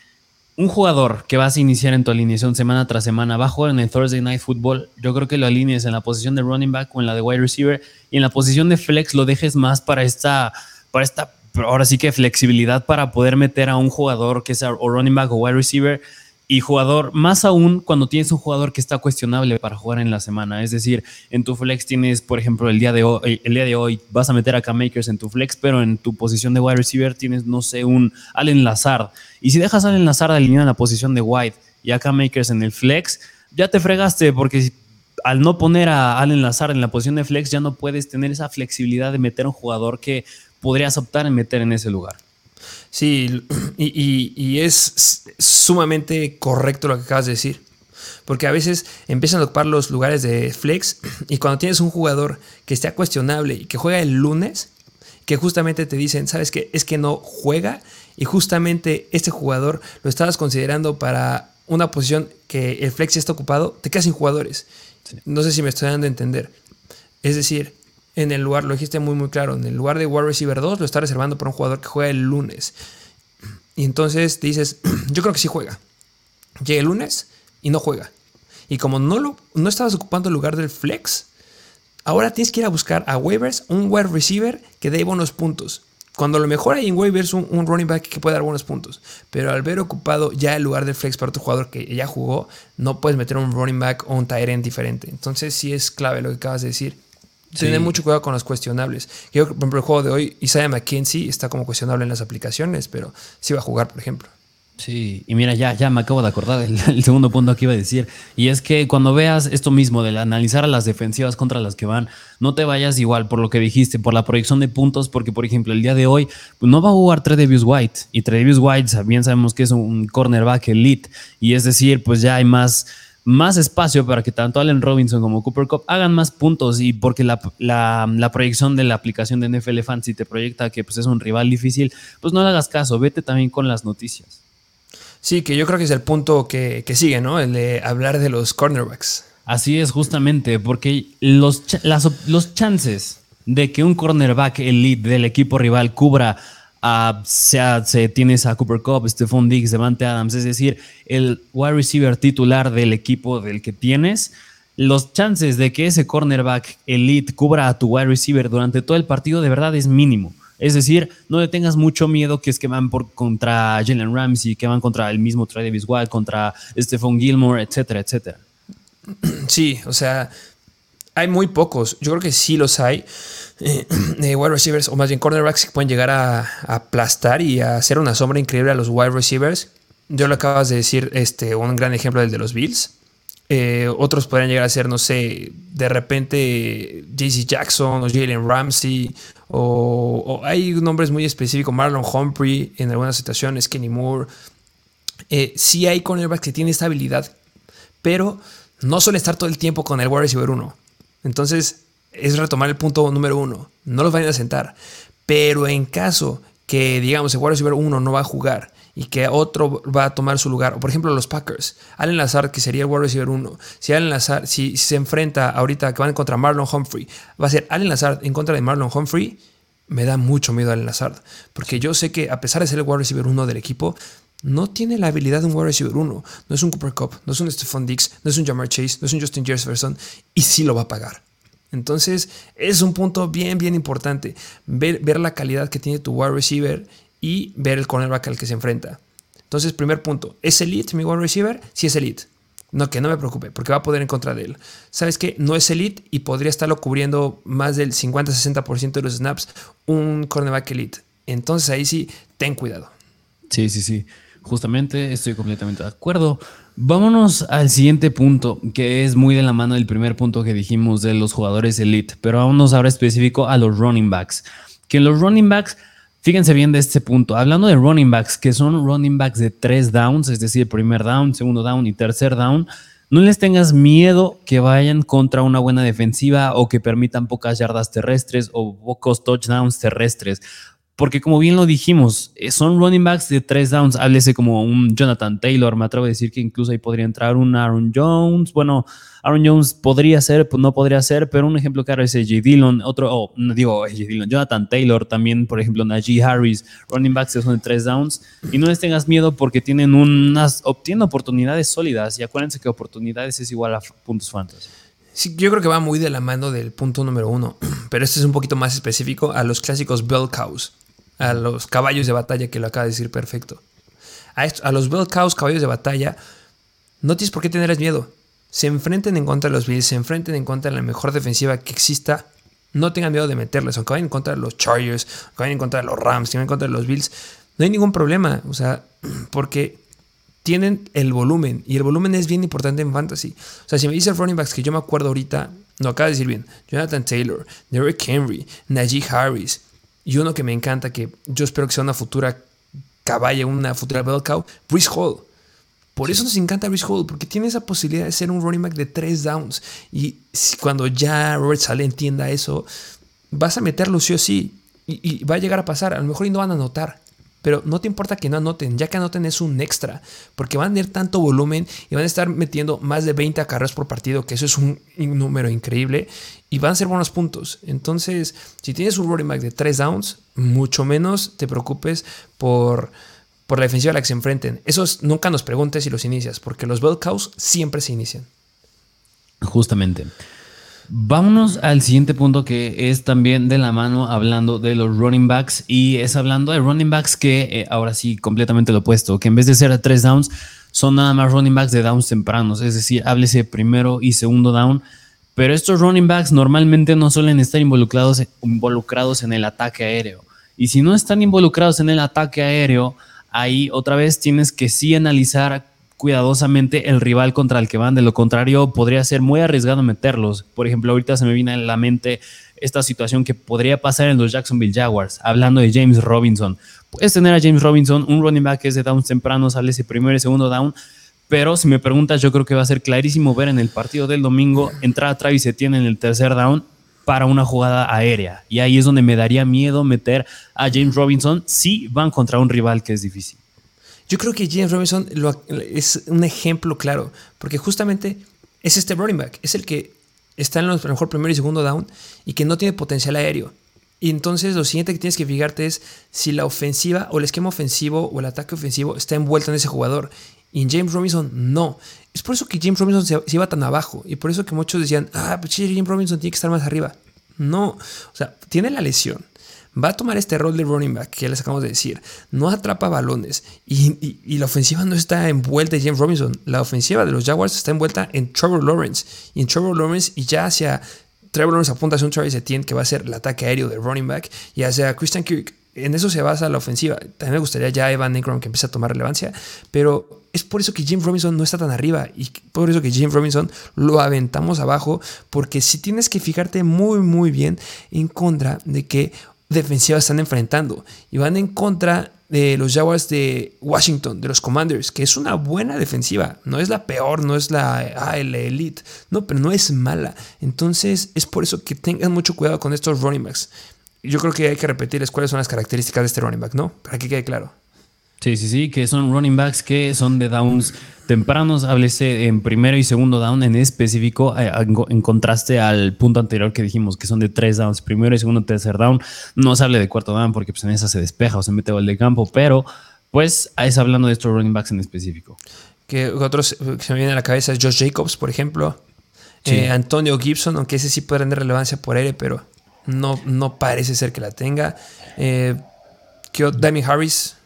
un jugador que vas a iniciar en tu alineación semana tras semana va a jugar en el Thursday Night Football, yo creo que lo alinees en la posición de running back o en la de wide receiver y en la posición de flex lo dejes más para esta, para esta, ahora sí que flexibilidad para poder meter a un jugador que sea o running back o wide receiver y jugador, más aún cuando tienes un jugador que está cuestionable para jugar en la semana. Es decir, en tu flex tienes, por ejemplo, el día de hoy, el día de hoy vas a meter a K-Makers en tu flex, pero en tu posición de wide receiver tienes, no sé, un Allen Lazard. Y si dejas a Allen Lazard alineado en la posición de wide y a K-Makers en el flex, ya te fregaste porque al no poner a Allen Lazard en la posición de flex ya no puedes tener esa flexibilidad de meter a un jugador que podrías optar en meter en ese lugar. Sí, y, es sumamente correcto lo que acabas de decir. Porque a veces empiezan a ocupar los lugares de flex y cuando tienes un jugador que esté cuestionable y que juega el lunes, que justamente te dicen, ¿sabes qué? Es que no juega y justamente este jugador lo estabas considerando para una posición que el flex ya está ocupado, te quedas sin jugadores. No sé si me estoy dando a entender. Es decir, en el lugar, lo dijiste muy muy claro, en el lugar de wide receiver 2 lo está reservando para un jugador que juega el lunes. Y entonces dices, [CLEARS THROAT] yo creo que sí juega. Llega el lunes y no juega. Y como no, lo, no estabas ocupando el lugar del flex, ahora tienes que ir a buscar a waivers un wide receiver que dé buenos puntos. Cuando lo mejor hay en waivers un, un running back que puede dar buenos puntos. Pero al ver ocupado ya el lugar del flex para otro jugador que ya jugó, no puedes meter un running back o un tight end diferente. Entonces sí es clave lo que acabas de decir. Tener mucho cuidado con los cuestionables. Yo, por ejemplo, el juego de hoy, Isaiah McKenzie está como cuestionable en las aplicaciones, pero sí va a jugar, por ejemplo. Sí, y mira, ya, ya me acabo de acordar el, segundo punto que iba a decir. Y es que cuando veas esto mismo, de analizar a las defensivas contra las que van, no te vayas igual por lo que dijiste, por la proyección de puntos, porque por ejemplo el día de hoy pues, no va a jugar Tredevius White. Y Tredevius White, bien sabemos que es un cornerback elite. Y es decir, pues ya hay más más espacio para que tanto Allen Robinson como Cooper Cup hagan más puntos y porque la, la, proyección de la aplicación de NFL Fantasy te proyecta que pues, es un rival difícil, pues no le hagas caso, vete también con las noticias. Sí, que yo creo que es el punto que, sigue, ¿no? El de hablar de los cornerbacks. Así es, justamente, porque los, los chances de que un cornerback elite del equipo rival cubra sea, se, tienes a Cooper Cup, Stephon Diggs, Devante Adams, es decir, el wide receiver titular del equipo del que tienes, los chances de que ese cornerback elite cubra a tu wide receiver durante todo el partido de verdad es mínimo. Es decir, no le tengas mucho miedo que es que van por, contra Jalen Ramsey, que van contra el mismo Travis White, contra Stephon Gilmore, etcétera, etcétera. Sí, o sea, hay muy pocos. Yo creo que sí los hay. [CLEARS THROAT] Eh, wide receivers, o más bien cornerbacks, que pueden llegar a, aplastar y a hacer una sombra increíble a los wide receivers. Yo lo acabas de decir, este, un gran ejemplo del de los Bills. Eh, otros podrían llegar a ser, no sé, de repente JC Jackson o Jalen Ramsey. O, hay nombres muy específicos, Marlon Humphrey en algunas situaciones, Kenny Moore. Eh, sí hay cornerbacks que tienen esta habilidad, pero no suele estar todo el tiempo con el wide receiver 1. Entonces, es retomar el punto número uno. No los vayan a sentar. Pero en caso que, digamos, el wide receiver 1 no va a jugar y que otro va a tomar su lugar, por ejemplo los Packers, Allen Lazard, que sería el wide receiver 1, si Allen Lazard, si, se enfrenta ahorita que van contra Marlon Humphrey, va a ser Allen Lazard en contra de Marlon Humphrey, me da mucho miedo Allen Lazard, porque yo sé que a pesar de ser el wide receiver 1 del equipo, no tiene la habilidad de un wide receiver 1. No es un Cooper Cup, no es un Stephon Diggs, no es un Jamar Chase, no es un Justin Jefferson y sí lo va a pagar. Entonces es un punto bien, bien importante. Ver, ver la calidad que tiene tu wide receiver y ver el cornerback al que se enfrenta. Entonces, primer punto, ¿es elite mi wide receiver? Sí es elite. No, que no me preocupe, porque va a poder en contra de él. ¿Sabes qué? No es elite y podría estarlo cubriendo más del 50-60% de los snaps un cornerback elite. Entonces ahí sí, ten cuidado. Sí, sí, sí. Justamente estoy completamente de acuerdo. Vámonos al siguiente punto, que es muy de la mano del primer punto que dijimos de los jugadores elite, pero vámonos ahora específico a los running backs. Que los running backs Fíjense bien de este punto. Hablando de running backs, que son running backs de tres downs, es decir, primer down, segundo down y tercer down, no les tengas miedo que vayan contra una buena defensiva o que permitan pocas yardas terrestres o pocos touchdowns terrestres. Porque como bien lo dijimos, eh, son running backs de tres downs. Háblese como un Jonathan Taylor. Me atrevo a decir que incluso ahí podría entrar un Aaron Jones. Bueno, Aaron Jones podría ser, pues no podría ser, pero un ejemplo claro es J. Dillon, otro, oh, no digo J. Dillon, Jonathan Taylor, también, por ejemplo, Najee Harris, running backs que son de tres downs. Y no les tengas miedo porque tienen unas, obtienen oportunidades sólidas. Y acuérdense que oportunidades es igual a puntos fantasy. Sí, yo creo que va muy de la mano del punto número uno, [CLEARS THROAT] pero este es un poquito más específico a los clásicos bell cows, a los caballos de batalla que lo acaba de decir perfecto. A, a los bell cows, caballos de batalla, no tienes por qué tenerles miedo se enfrenten en contra de los Bills, se enfrenten en contra de la mejor defensiva que exista, no tengan miedo de meterles, aunque vayan en contra de los Chargers, aunque vayan en contra de los Rams, vayan en contra de los Bills, no hay ningún problema, o sea, [CLEARS THROAT] porque tienen el volumen y el volumen es bien importante en fantasy. O sea, si me dice running backs que yo me acuerdo ahorita, no acaba de decir bien, Jonathan Taylor, Derrick Henry, Najee Harris y uno que me encanta que yo espero que sea una futura caballa, una futura bell cow, Brice Hall. Por eso nos encanta Rich Hall, porque tiene esa posibilidad de ser un running back de tres downs. Y cuando ya Robert Sale entienda eso, vas a meterlo sí o sí. Y, va a llegar a pasar. A lo mejor y no van a anotar. Pero no te importa que no anoten, ya que anoten es un extra, porque van a tener tanto volumen y van a estar metiendo más de 20 carreras por partido, que eso es un, número increíble, y van a ser buenos puntos. Entonces, si tienes un running back de tres downs, mucho menos te preocupes por por la defensiva a la que se enfrenten. Esos nunca nos preguntes si los inicias, porque los bell cows siempre se inician. Justamente. Vámonos al siguiente punto que es también de la mano hablando de los running backs y es hablando de running backs que eh, ahora sí completamente lo opuesto, que en vez de ser a tres downs son nada más running backs de downs tempranos, es decir, háblese primero y segundo down, pero estos running backs normalmente no suelen estar involucrados, involucrados en el ataque aéreo y si no están involucrados en el ataque aéreo, ahí otra vez tienes que sí analizar cuidadosamente el rival contra el que van. De lo contrario, podría ser muy arriesgado meterlos. Por ejemplo, ahorita se me viene a la mente esta situación que podría pasar en los Jacksonville Jaguars, hablando de James Robinson. Puedes tener a James Robinson, un running back que es de downs temprano, sale ese primero y segundo down. Pero si me preguntas, yo creo que va a ser clarísimo ver en el partido del domingo entrar a Travis Etienne en el tercer down para una jugada aérea. Y ahí es donde me daría miedo meter a James Robinson si van contra un rival que es difícil. Yo creo que James Robinson es un ejemplo claro, porque justamente es este running back, es el que está en los mejor primero y segundo down y que no tiene potencial aéreo. Y entonces lo siguiente que tienes que fijarte es si la ofensiva o el esquema ofensivo o el ataque ofensivo está envuelto en ese jugador. Y en James Robinson no. Es por eso que James Robinson se, iba tan abajo. Y por eso que muchos decían, ah, pues James Robinson tiene que estar más arriba. No. O sea, tiene la lesión. Va a tomar este rol de running back que les acabamos de decir. No atrapa balones. Y, la ofensiva no está envuelta en James Robinson. La ofensiva de los Jaguars está envuelta en Trevor Lawrence. Y en Trevor Lawrence y ya hacia Trevor Lawrence apunta hacia un Travis Etienne que va a ser el ataque aéreo de running back. Y hacia Christian Kirk en eso se basa la ofensiva. También me gustaría ya Evan Ingram que empiece a tomar relevancia, pero es por eso que James Robinson no está tan arriba y por eso que James Robinson lo aventamos abajo, porque si tienes que fijarte muy, muy bien en contra de qué defensivas están enfrentando y van en contra de los Jaguars de Washington, de los Commanders, que es una buena defensiva. No es la peor, no es la, ah, la elite, no, pero no es mala. Entonces es por eso que tengan mucho cuidado con estos running backs yo creo que hay que repetirles cuáles son las características de este running back, ¿no? Para que quede claro. Sí, sí, sí, que son running backs que son de downs tempranos, háblese en primero y segundo down en específico, eh, en contraste al punto anterior que dijimos, que son de tres downs, primero y segundo, tercer down. No se hable de cuarto down porque pues, en esa se despeja o se mete gol de campo, pero pues es hablando de estos running backs en específico. Que otros que se me vienen a la cabeza es Josh Jacobs, por ejemplo. Eh, Antonio Gibson, aunque ese sí puede tener relevancia por aire, pero no, no parece ser que la tenga. Eh, Demi Harris.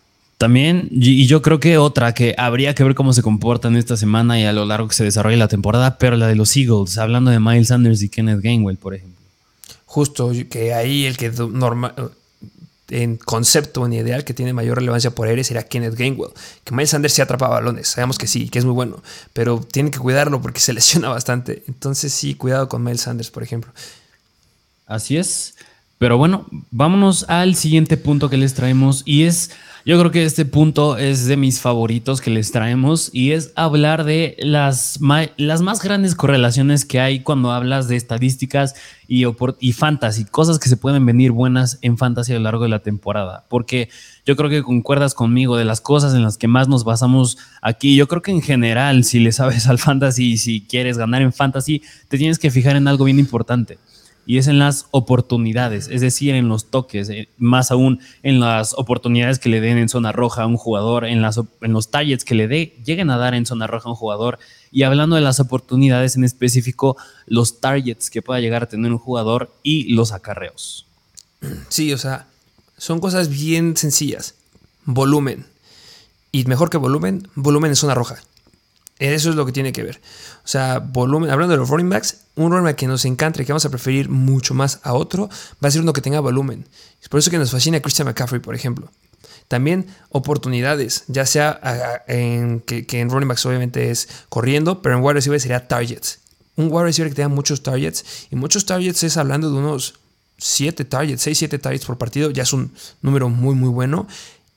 También, y yo creo que otra que habría que ver cómo se comportan esta semana y a lo largo que se desarrolle la temporada, pero la de los Eagles, hablando de Miles Sanders y Kenneth Gainwell, por ejemplo. Justo, que ahí el que normal, en concepto, en ideal, que tiene mayor relevancia por aire sería Kenneth Gainwell. Que Miles Sanders se atrapa balones, sabemos que sí, que es muy bueno, pero tiene que cuidarlo porque se [LAUGHS] lesiona bastante. Entonces sí, cuidado con Miles Sanders, por ejemplo. Así es. Pero bueno, vámonos al siguiente punto que les traemos y es yo creo que este punto es de mis favoritos que les traemos y es hablar de las, las más grandes correlaciones que hay cuando hablas de estadísticas y, y fantasy, cosas que se pueden venir buenas en fantasy a lo largo de la temporada. Porque yo creo que concuerdas conmigo de las cosas en las que más nos basamos aquí. Yo creo que en general, si le sabes al fantasy y si quieres ganar en fantasy, te tienes que fijar en algo bien importante y es en las oportunidades, es decir, en los toques, eh, más aún en las oportunidades que le den en zona roja a un jugador, en, los targets que le dé, lleguen a dar en zona roja a un jugador. Y hablando de las oportunidades en específico, los targets que pueda llegar a tener un jugador y los acarreos. Sí, o sea, son cosas bien sencillas. Volumen. Y mejor que volumen, volumen en zona roja. Eso es lo que tiene que ver. O sea, volumen, hablando de los running backs, un running back que nos encanta y que vamos a preferir mucho más a otro, va a ser uno que tenga volumen. Es por eso que nos fascina Christian McCaffrey, por ejemplo. También oportunidades, ya sea en, que, en running backs obviamente es corriendo, pero en wide receiver sería targets. Un wide receiver que tenga muchos targets, y muchos targets es hablando de unos 7 targets, 6, 7 targets por partido, ya es un número muy, muy bueno.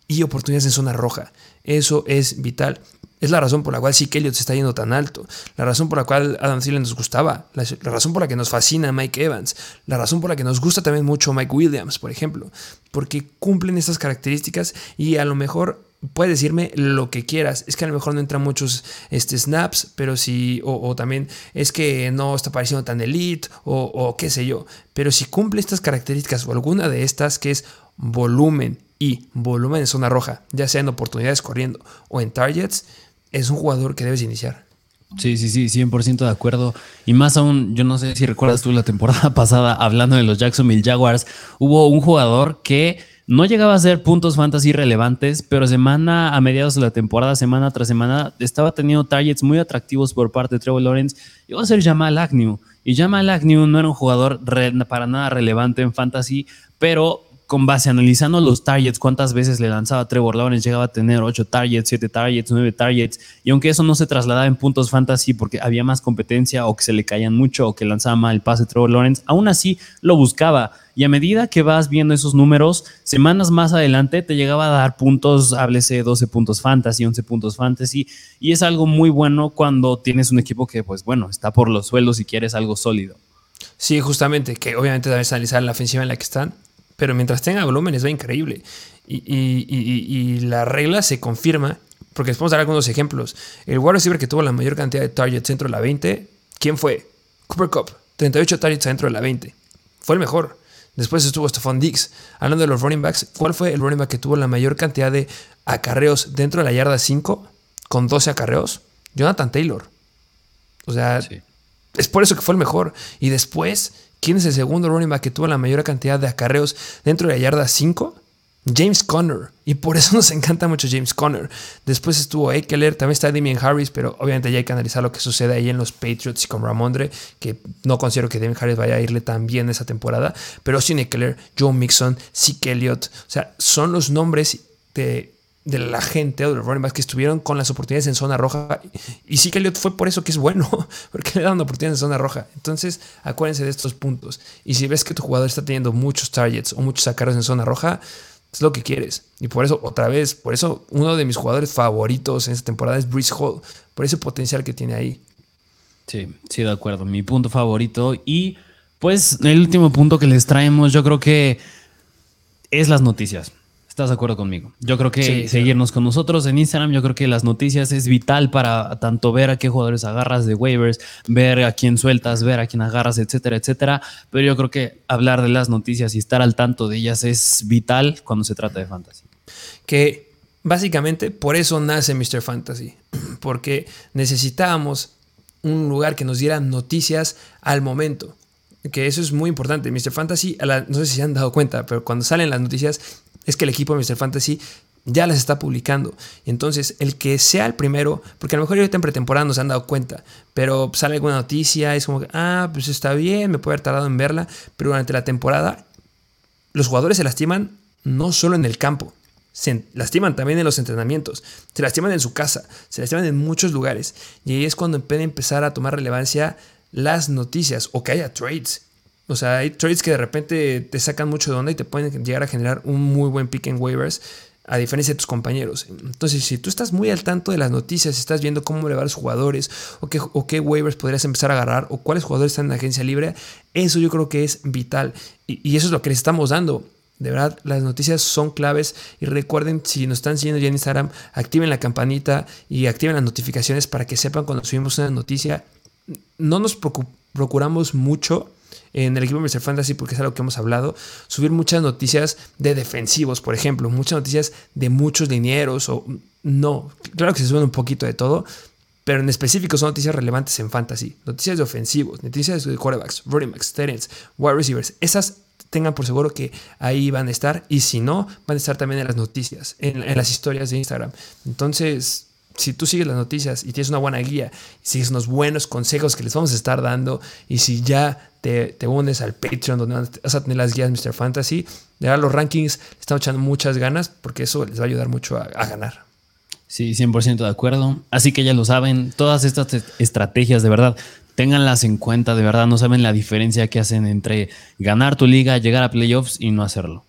Y oportunidades en zona roja. Eso es vital. Es la razón por la cual sí Elliott se está yendo tan alto. La razón por la cual Adam Thielen nos gustaba. La, razón por la que nos fascina Mike Evans. La razón por la que nos gusta también mucho Mike Williams, por ejemplo. Porque cumplen estas características y a lo mejor puedes decirme lo que quieras. Es que a lo mejor no entran muchos este, snaps, pero sí, o, también es que no está pareciendo tan elite, o, o, qué sé yo. Pero si cumple estas características o alguna de estas, que es volumen y volumen en zona roja, ya sea en oportunidades corriendo o en targets, es un jugador que debes iniciar. Sí, sí, sí, 100% de acuerdo. Y más aún, yo no sé si recuerdas tú la temporada [LAUGHS] pasada, hablando de los Jacksonville Jaguars, hubo un jugador que no llegaba a hacer puntos fantasy relevantes, pero semana a mediados de la temporada, semana tras semana, estaba teniendo targets muy atractivos por parte de Trevor Lawrence. Iba a ser Jamal Agnew. Y Jamal Agnew no era un jugador para nada relevante en fantasy, pero con base analizando los targets, cuántas veces le lanzaba Trevor Lawrence, llegaba a tener 8 targets, 7 targets, 9 targets, y aunque eso no se trasladaba en puntos fantasy porque había más competencia o que se le caían mucho o que lanzaba mal el pase Trevor Lawrence, aún así lo buscaba. Y a medida que vas viendo esos números, semanas más adelante te llegaba a dar puntos, háblese 12 puntos fantasy, 11 puntos fantasy, y es algo muy bueno cuando tienes un equipo que, pues bueno, está por los suelos y quieres algo sólido. Sí, justamente, que obviamente debes analizar la ofensiva en la que están, pero mientras tenga volúmenes va increíble. Y, la regla se confirma, porque les podemos dar algunos ejemplos. El wide receiver que tuvo la mayor cantidad de targets dentro de la 20, ¿quién fue? Cooper Cup, 38 targets dentro de la 20. Fue el mejor. Después estuvo Stephon Diggs. Hablando de los running backs, ¿cuál fue el running back que tuvo la mayor cantidad de acarreos dentro de la yarda 5 con 12 acarreos? Jonathan Taylor. O sea, es por eso que fue el mejor. Y después ¿Quién es el segundo running back que tuvo la mayor cantidad de acarreos dentro de la yarda 5? James Conner. Y por eso [LAUGHS] nos encanta mucho James Conner. Después estuvo Eckler, también está Damien Harris, pero obviamente ya hay que analizar lo que sucede ahí en los Patriots y con Ramondre, que no considero que Damien Harris vaya a irle tan bien esa temporada. Pero sin Eckler, Joe Mixon, Zeke Elliott, o sea, son los nombres de de la gente de los running backs que estuvieron con las oportunidades en zona roja. Y sí que fue por eso que es bueno, [LAUGHS] porque le dan oportunidades en zona roja. Entonces, acuérdense de estos puntos. Y si ves que tu jugador está teniendo muchos targets o muchos sacaros en zona roja, es lo que quieres. Y por eso, otra vez, por eso uno de mis jugadores favoritos en esta temporada es Breeze Hall, por ese potencial que tiene ahí. Sí, sí, de acuerdo. Mi punto favorito. Y pues el último punto que les traemos, yo creo que es las noticias. ¿Estás de acuerdo conmigo? Yo creo que seguirnos con nosotros en Instagram, yo creo que las noticias es vital para tanto ver a qué jugadores agarras de waivers, ver a quién sueltas, ver a quién agarras, etcétera, etcétera. Pero yo creo que hablar de las noticias y estar al tanto de ellas es vital cuando se trata de fantasy. Que básicamente por eso nace Mr. Fantasy, [CLEARS THROAT] porque necesitábamos un lugar que nos diera noticias al momento. Que eso es muy importante. Mr. Fantasy, no sé si se han dado cuenta, pero cuando salen las noticias es que el equipo de Mr. Fantasy ya las está publicando. Entonces, el que sea el primero, porque a lo mejor ahorita en pretemporada no se han dado cuenta, pero sale alguna noticia, es como que, ah, pues está bien, me puede haber tardado en verla, pero durante la temporada los jugadores se lastiman no solo en el campo, se lastiman también en los entrenamientos, se lastiman en su casa, se lastiman en muchos lugares. Y ahí es cuando pueden empezar a tomar relevancia las noticias o que haya trades. O sea, hay trades que de repente te sacan mucho de onda y te pueden llegar a generar un muy buen pick en waivers a diferencia de tus compañeros. Entonces, si tú estás muy al tanto de las noticias, estás viendo cómo a los jugadores, o qué, waivers podrías empezar a agarrar, o cuáles jugadores están en la agencia libre, eso yo creo que es vital. Y, eso es lo que les estamos dando. De verdad, las noticias son claves. Y recuerden, si nos están siguiendo ya en Instagram, activen la campanita y activen las notificaciones para que sepan cuando subimos una noticia. No nos procuramos mucho en el equipo de Mr. Fantasy, porque es algo que hemos hablado, subir muchas noticias de defensivos, por ejemplo, muchas noticias de muchos dineros o no, claro que se suben un poquito de todo, pero en específico son noticias relevantes en fantasy, noticias de ofensivos, noticias de quarterbacks, running backs, tight wide receivers, esas tengan por seguro que ahí van a estar y si no, van a estar también en las noticias, en, las historias de Instagram. Entonces, si tú sigues las noticias y tienes una buena guía, sigues unos buenos consejos que les vamos a estar dando, y si ya te, unes al Patreon donde vas a tener las guías Mr. Fantasy, de verdad los rankings están echando muchas ganas porque eso les va a ayudar mucho a, ganar. Sí, 100% de acuerdo. Así que ya lo saben, todas estas estrategias de verdad, ténganlas en cuenta, de verdad no saben la diferencia que hacen entre ganar tu liga, llegar a playoffs y no hacerlo.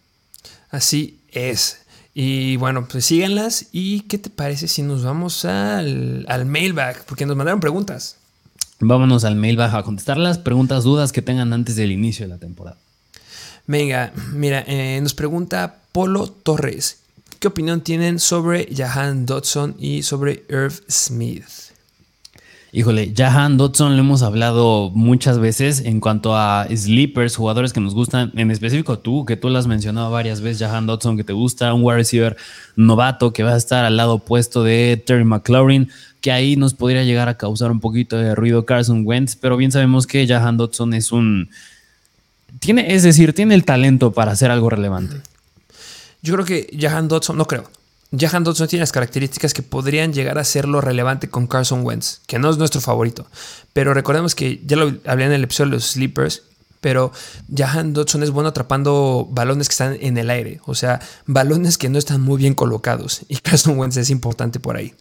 Así es. Y bueno, pues síganlas. ¿Y qué te parece si nos vamos al, al mailbag? Porque nos mandaron preguntas. Vámonos al mailbag a contestar las preguntas, dudas que tengan antes del inicio de la temporada. Venga, mira, eh, nos pregunta Polo Torres. ¿Qué opinión tienen sobre Jahan Dodson y sobre Irv Smith? Híjole, Jahan Dodson lo hemos hablado muchas veces en cuanto a sleepers, jugadores que nos gustan, en específico tú, que tú lo has mencionado varias veces, Jahan Dodson, que te gusta, un wide receiver novato que va a estar al lado opuesto de Terry McLaurin, que ahí nos podría llegar a causar un poquito de ruido Carson Wentz, pero bien sabemos que Jahan Dodson es un... Tiene, es decir, tiene el talento para hacer algo relevante. Yo creo que Jahan Dodson, no creo, Jahan Dodson tiene las características que podrían llegar a serlo relevante con Carson Wentz, que no es nuestro favorito. Pero recordemos que ya lo hablé en el episodio de los Sleepers, pero Jahan Dodson es bueno atrapando balones que están en el aire, o sea, balones que no están muy bien colocados. Y Carson Wentz es importante por ahí.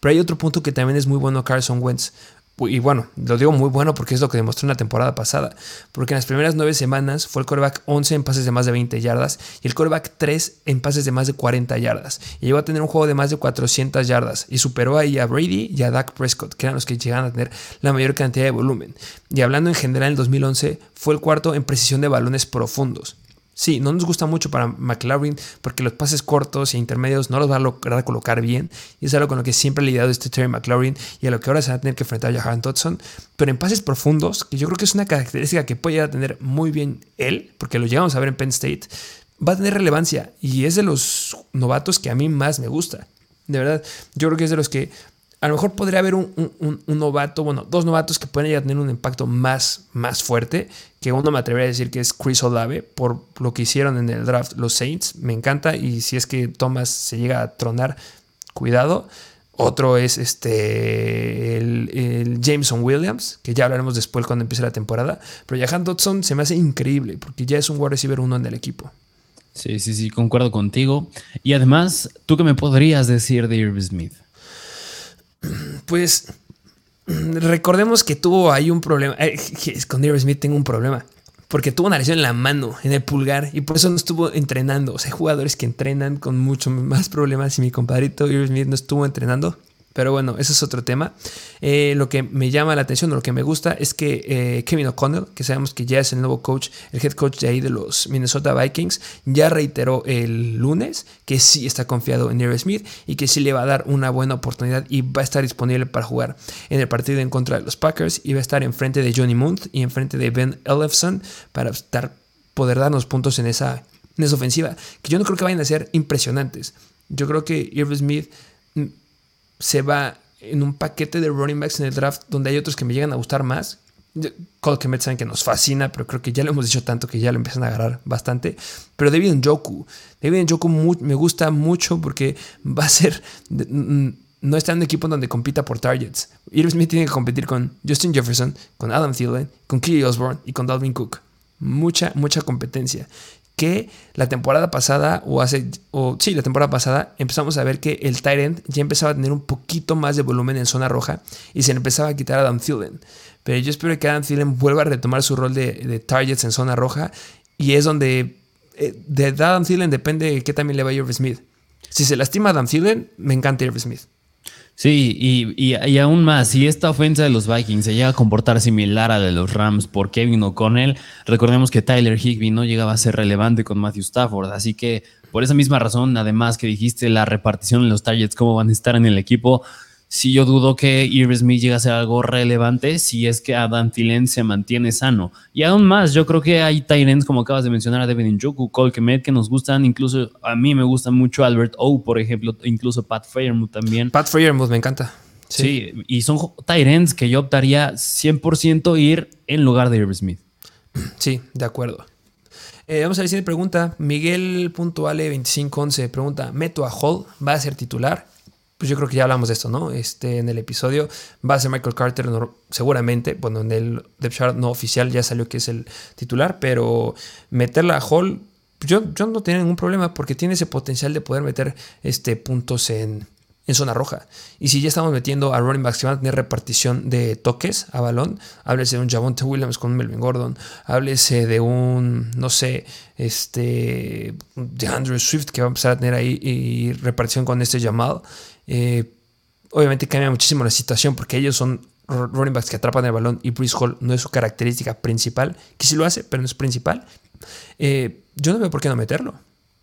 Pero hay otro punto que también es muy bueno Carson Wentz. Y bueno, lo digo muy bueno porque es lo que demostró en la temporada pasada. Porque en las primeras nueve semanas fue el coreback 11 en pases de más de 20 yardas y el coreback 3 en pases de más de 40 yardas. Y llegó a tener un juego de más de 400 yardas y superó ahí a Brady y a Dak Prescott, que eran los que llegaban a tener la mayor cantidad de volumen. Y hablando en general, en el 2011 fue el cuarto en precisión de balones profundos. Sí, no nos gusta mucho para McLaren porque los pases cortos e intermedios no los va a lograr colocar bien. Y es algo con lo que siempre ha lidiado este Terry McLaren y a lo que ahora se va a tener que enfrentar a Jahan Dodson. Pero en pases profundos, que yo creo que es una característica que puede llegar a tener muy bien él, porque lo llegamos a ver en Penn State, va a tener relevancia y es de los novatos que a mí más me gusta. De verdad, yo creo que es de los que a lo mejor podría haber un, novato, bueno, dos novatos que pueden ya tener un impacto más, más fuerte, que uno me atrevería a decir que es Chris Olave, por lo que hicieron en el draft los Saints, me encanta, y si es que Thomas se llega a tronar, cuidado. Otro es este el, Jameson Williams, que ya hablaremos después cuando empiece la temporada. Pero Jahan Dodson se me hace increíble, porque ya es un wide receiver uno en el equipo. Sí, sí, sí, concuerdo contigo. Y además, ¿tú qué me podrías decir de Irv Smith? Pues recordemos que tuvo ahí un problema. Eh, con Irv Smith tengo un problema. Porque tuvo una lesión en la mano, en el pulgar, y por eso no estuvo entrenando. O sea, hay jugadores que entrenan con mucho más problemas y mi compadrito Irv Smith no estuvo entrenando. Pero bueno, ese es otro tema. Eh, lo que me llama la atención, lo que me gusta es que eh, Kevin O'Connell, que sabemos que ya es el nuevo coach, el head coach de ahí de los Minnesota Vikings, ya reiteró el lunes que sí está confiado en Irv Smith y que sí le va a dar una buena oportunidad y va a estar disponible para jugar en el partido en contra de los Packers y va a estar enfrente de Johnny Munt y enfrente de Ben Ellefson para estar, poder darnos puntos en esa, en esa ofensiva, que yo no creo que vayan a ser impresionantes. Yo creo que Irv Smith se va en un paquete de running backs en el draft donde hay otros que me llegan a gustar más. Cole Kemet saben que nos fascina, pero creo que ya lo hemos dicho tanto que ya lo empiezan a agarrar bastante. Pero David Njoku, David Njoku me gusta mucho porque va a ser. No está en un equipo donde compita por targets. Irv Smith tiene que competir con Justin Jefferson, con Adam Thielen, con Kelly Osborne y con Dalvin Cook. Mucha, mucha competencia. Que la temporada pasada, o hace, o sí, la temporada pasada, empezamos a ver que el Tyrant ya empezaba a tener un poquito más de volumen en zona roja y se le empezaba a quitar a Dan Thielen. Pero yo espero que Adam Thielen vuelva a retomar su rol de, targets en zona roja y es donde eh, de Adam Thielen depende qué también le va a Irv Smith. Si se lastima Adam Thielen, me encanta Irv Smith. Sí, y, y, aún más, si esta ofensa de los Vikings se llega a comportar similar a la de los Rams por Kevin O'Connell, recordemos que Tyler Higby no llegaba a ser relevante con Matthew Stafford, así que por esa misma razón, además que dijiste la repartición en los targets, cómo van a estar en el equipo, si yo dudo que Irv Smith llegue a ser algo relevante si es que Adam Thielen se mantiene sano. Y aún más, yo creo que hay Tyrants, como acabas de mencionar, a Devin Njoku, Cole Kemet, que nos gustan. Incluso a mí me gusta mucho Albert O, por ejemplo, incluso Pat Fairmouth también. Pat Fairmouth me encanta. Sí, y son Tyrants que yo optaría 100% ir en lugar de Irv Smith. [CLEARS THROAT] Sí, de acuerdo. Eh, vamos a ver si pregunta. Miguel.ale2511 pregunta: ¿Meto a Hall? ¿Va a ser titular? Pues yo creo que ya hablamos de esto, ¿no? Este, en el episodio va a ser Michael Carter seguramente, bueno, en el depth chart no oficial ya salió que es el titular, pero meterla a Hall, yo, yo no tengo ningún problema porque tiene ese potencial de poder meter este, puntos en, en zona roja. Y si ya estamos metiendo a running backs que van a tener repartición de toques a balón, háblese de un Javonte Williams con un Melvin Gordon, háblese de un, no sé, este, de Andrew Swift que va a empezar a tener ahí y repartición con este Jamal. Eh, obviamente cambia muchísimo la situación porque ellos son running backs que atrapan el balón y Bruce Hall no es su característica principal, que sí lo hace, pero no es principal. Eh, yo no veo por qué no meterlo.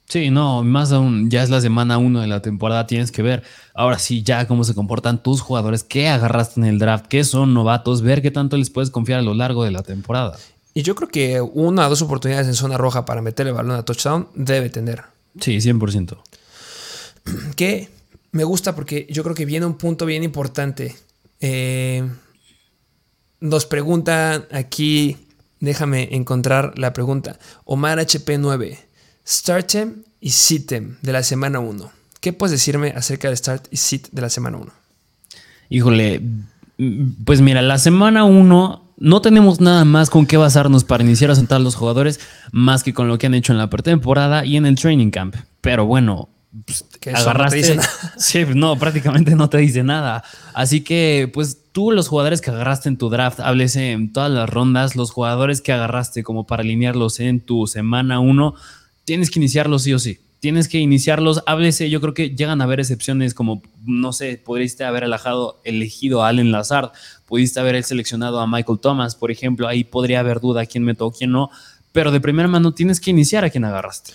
Sí, no, más aún, ya es la semana uno de la temporada, tienes que ver ahora sí ya cómo se comportan tus jugadores, qué agarraste en el draft, qué son novatos, ver qué tanto les puedes confiar a lo largo de la temporada. Y yo creo que una o dos oportunidades en zona roja para meter el balón a touchdown debe tener. Sí, 100%. Que me gusta porque yo creo que viene un punto bien importante. Eh, nos pregunta aquí, déjame encontrar la pregunta. Omar HP9, Startem y Sitem de la semana 1. ¿Qué puedes decirme acerca de Start y Sit de la semana 1? Híjole, pues mira, la semana 1 no tenemos nada más con qué basarnos para iniciar a sentar a los jugadores más que con lo que han hecho en la pretemporada y en el training camp. Pero bueno, pues, agarraste. [LAUGHS] No sí, no, prácticamente no te dice nada. Así que, pues tú, los jugadores que agarraste en tu draft, háblese en todas las rondas, los jugadores que agarraste como para alinearlos en tu semana 1, tienes que iniciarlos sí o sí. Tienes que iniciarlos, háblese. Yo creo que llegan a haber excepciones como, no sé, pudiste haber alejado, elegido a Allen Lazard, pudiste haber seleccionado a Michael Thomas, por ejemplo. Ahí podría haber duda quién me tocó, quién no. Pero de primera mano tienes que iniciar a quien agarraste.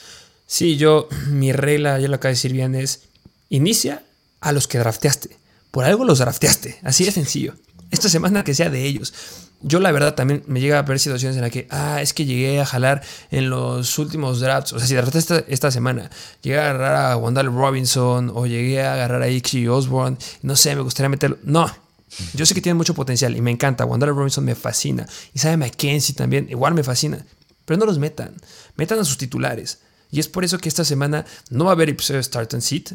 Sí, yo, [CLEARS THROAT] mi regla, ya lo acabo de decir bien, es inicia a los que drafteaste. Por algo los drafteaste, así de sencillo. Esta semana que sea de ellos. Yo la verdad también me llega a ver situaciones en las que, ah, es que llegué a jalar en los últimos drafts. O sea, si drafté esta, esta semana, llegué a agarrar a Wandale Robinson o llegué a agarrar a Ixie Osborne, no sé, me gustaría meterlo. No, yo sé que tiene mucho potencial y me encanta. Wandale Robinson me fascina. Y sabe McKenzie también, igual me fascina. Pero no los metan. Metan a sus titulares. Y es por eso que esta semana no va a haber episodio de Start and Sit.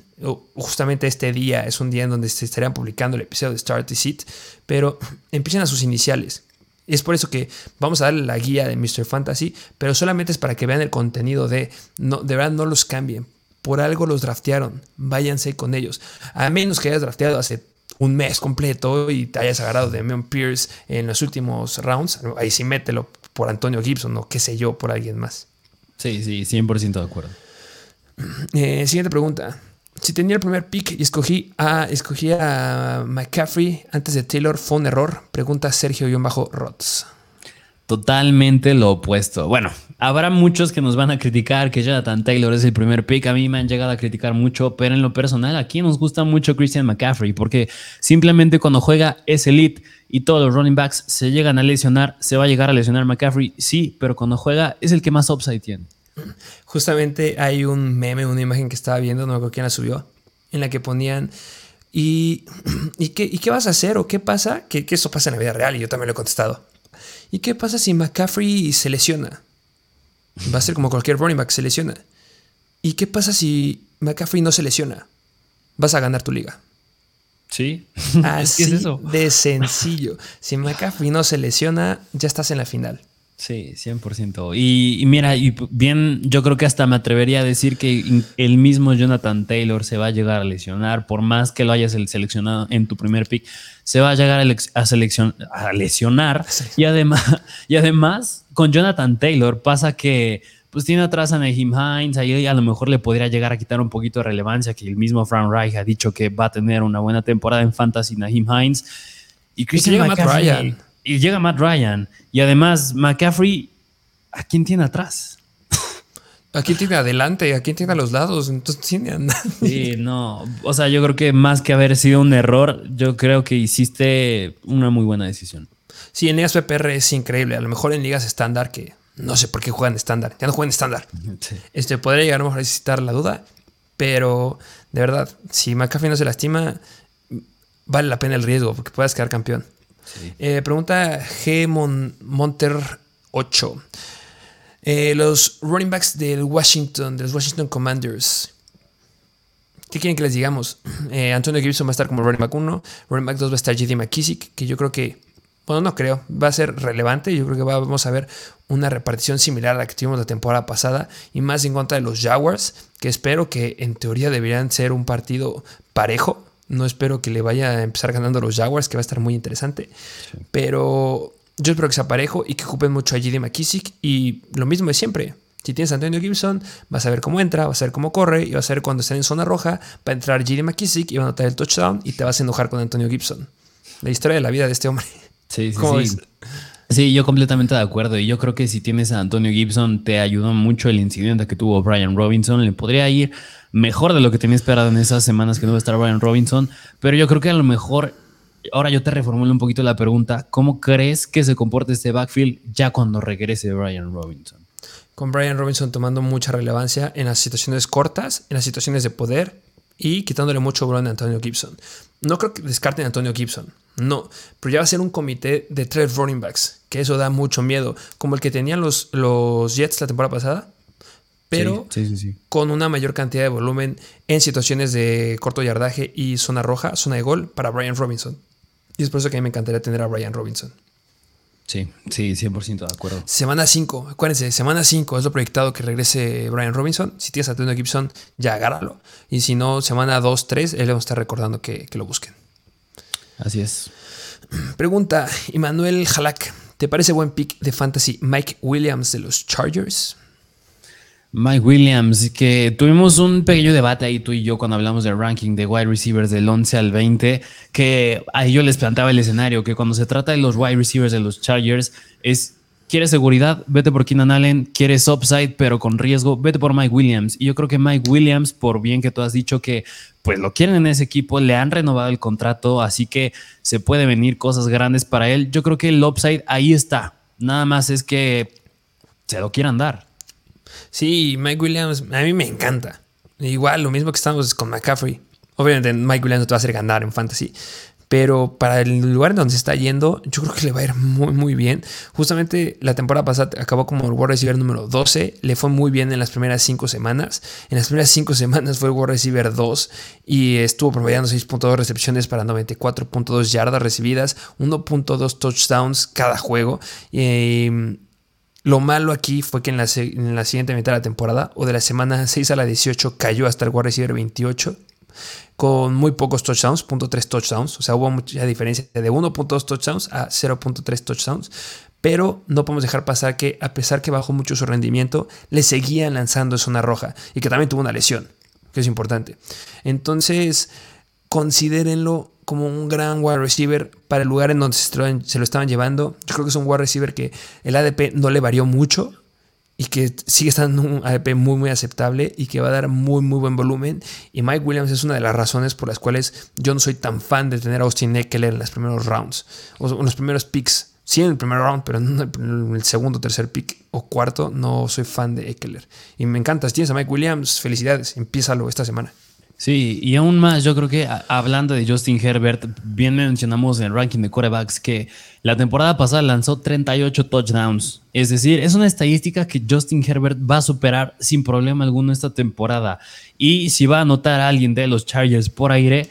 Justamente este día es un día en donde se estarían publicando el episodio de Start and Sit. Pero [CLEARS THROAT] empiecen a sus iniciales. Es por eso que vamos a darle la guía de Mr. Fantasy, pero solamente es para que vean el contenido de, no, de verdad no los cambien. Por algo los draftearon, váyanse con ellos. A menos que hayas drafteado hace un mes completo y te hayas agarrado de Mion Pierce en los últimos rounds, ahí sí mételo por Antonio Gibson o qué sé yo, por alguien más. Sí, sí, 100% de acuerdo. Eh, siguiente pregunta. Si tenía el primer pick y escogí a, escogí a McCaffrey antes de Taylor, ¿fue un error? Pregunta Sergio-Rods. Totalmente lo opuesto. Bueno, habrá muchos que nos van a criticar que Jonathan Taylor es el primer pick. A mí me han llegado a criticar mucho, pero en lo personal aquí nos gusta mucho Christian McCaffrey porque simplemente cuando juega es elite y todos los running backs se llegan a lesionar, se va a llegar a lesionar McCaffrey, sí, pero cuando juega es el que más upside tiene. Justamente hay un meme, una imagen que estaba viendo, no me acuerdo quién la subió, en la que ponían, ¿y, [CLEARS THROAT] ¿y, qué, ¿y qué vas a hacer o qué pasa? Que, que eso pasa en la vida real y yo también lo he contestado. ¿Y qué pasa si McCaffrey se lesiona? Va a ser como cualquier running back, se lesiona. ¿Y qué pasa si McCaffrey no se lesiona? Vas a ganar tu liga. Sí. [LAUGHS] Así es eso? de sencillo. Si McCaffrey no se lesiona, ya estás en la final. Sí, 100%. Y, y, mira, y bien, yo creo que hasta me atrevería a decir que el mismo Jonathan Taylor se va a llegar a lesionar, por más que lo hayas seleccionado en tu primer pick, se va a llegar a, a lesionar. [LAUGHS] Y, además, y además, con Jonathan Taylor pasa que pues tiene atrás a Nahim Hines, ahí a lo mejor le podría llegar a quitar un poquito de relevancia, que el mismo Frank Reich ha dicho que va a tener una buena temporada en Fantasy Nahim Hines. Y Christian McCaffrey, y llega Matt Ryan. Y además, McCaffrey, ¿a quién tiene atrás? ¿A quién tiene adelante? ¿A quién tiene a los lados? Entonces tiene Sí, no. O sea, yo creo que más que haber sido un error, yo creo que hiciste una muy buena decisión. Sí, en ligas PPR es increíble. A lo mejor en ligas estándar, que no sé por qué juegan estándar. Ya no juegan estándar. Este, podría llegar a lo mejor a necesitar la duda. Pero de verdad, si McCaffrey no se lastima, vale la pena el riesgo porque puedes quedar campeón. Eh, pregunta G. Monter 8. Eh, los running backs del Washington, de los Washington Commanders. ¿Qué quieren que les digamos? [CLEARS THROAT] Eh, Antonio Gibson va a estar como running back 1. Running back 2 va a estar JD McKissick, que yo creo que, bueno, no creo, va a ser relevante. Yo creo que vamos a ver una repartición similar a la que tuvimos la temporada pasada y más en contra de los Jaguars, que espero que en teoría deberían ser un partido parejo. No espero que le vaya a empezar ganando a los Jaguars, que va a estar muy interesante. Pero yo espero que sea parejo y que ocupen mucho a JD McKissick. Y lo mismo de siempre. Si tienes a Antonio Gibson, vas a ver cómo entra, vas a ver cómo corre y vas a ver cuando está en zona roja, va a entrar JD McKissick y va a anotar el touchdown y te vas a enojar con Antonio Gibson. La historia de la vida de este hombre. Sí, sí, sí. Sí, yo completamente de acuerdo. Y yo creo que si tienes a Antonio Gibson, te ayudó mucho el incidente que tuvo Brian Robinson. Le podría ir mejor de lo que tenía esperado en esas semanas que no va a estar Brian Robinson. Pero yo creo que a lo mejor, ahora yo te reformulo un poquito la pregunta, ¿cómo crees que se comporte este backfield ya cuando regrese Brian Robinson? Con Brian Robinson tomando mucha relevancia en las situaciones cortas, en las situaciones de poder y quitándole mucho bron a Antonio Gibson. No creo que descarten a Antonio Gibson, no, pero ya va a ser un comité de tres running backs, que eso da mucho miedo, como el que tenían los, los Jets la temporada pasada, pero con una mayor cantidad de volumen en situaciones de corto yardaje y zona roja, zona de gol para Brian Robinson. Y es por eso que a mí me encantaría tener a Brian Robinson. Sí, sí, 100% de acuerdo. Semana 5, acuérdense, semana 5 es lo proyectado que regrese Brian Robinson. Si tienes a Antonio Gibson, ya agárralo. Y si no, semana 2, 3, él le vamos a estar recordando que, que lo busquen. Así es. [CLEARS THROAT] Pregunta, Immanuel Halak, ¿te parece buen pick de fantasy Mike Williams de los Chargers? Mike Williams, que tuvimos un pequeño debate ahí tú y yo cuando hablamos del ranking de wide receivers del 11 al 20, que ahí yo les planteaba el escenario, que cuando se trata de los wide receivers de los Chargers es, ¿quieres seguridad? Vete por Keenan Allen, ¿quieres upside pero con riesgo? Vete por Mike Williams. Y yo creo que Mike Williams, por bien que tú has dicho que pues lo quieren en ese equipo, le han renovado el contrato, así que se puede venir cosas grandes para él. Yo creo que el upside ahí está. Nada más es que se lo quieran dar. Sí, Mike Williams, a mí me encanta. Igual, lo mismo que estamos con McCaffrey. Obviamente Mike Williams no te va a hacer ganar en fantasy, pero para el lugar donde se está yendo, yo creo que le va a ir muy, muy bien. Justamente la temporada pasada acabó como el World receiver número 12, le fue muy bien en las primeras 5 semanas. En las primeras 5 semanas fue el World receiver 2 y estuvo promediando 6.2 recepciones para 94.2 yardas recibidas, 1.2 touchdowns cada juego. Y lo malo aquí fue que en la, siguiente mitad de la temporada, o de la semana 6 a la 18, cayó hasta el wide receiver 28, con muy pocos touchdowns, .3 touchdowns. O sea, hubo mucha diferencia de 1.2 touchdowns a 0.3 touchdowns. Pero no podemos dejar pasar que, a pesar que bajó mucho su rendimiento, le seguían lanzando zona roja y que también tuvo una lesión, que es importante. Entonces, considérenlo como un gran wide receiver para el lugar en donde se lo, estaban llevando. Yo creo que es un wide receiver que el ADP no le varió mucho y que sigue estando un ADP muy muy aceptable y que va a dar muy muy buen volumen. Y Mike Williams es una de las razones por las cuales yo no soy tan fan de tener a Austin Eckler en los primeros rounds o en los primeros picks. Sí, en el primer round, pero en el segundo, tercer pick o cuarto, no soy fan de Eckler. Y me encanta. Si tienes a Mike Williams, felicidades. Empiézalo esta semana. Sí, y aún más, yo creo que hablando de Justin Herbert, bien mencionamos en el ranking de quarterbacks que la temporada pasada lanzó 38 touchdowns. Es decir, es una estadística que Justin Herbert va a superar sin problema alguno esta temporada. Y si va a anotar a alguien de los Chargers por aire,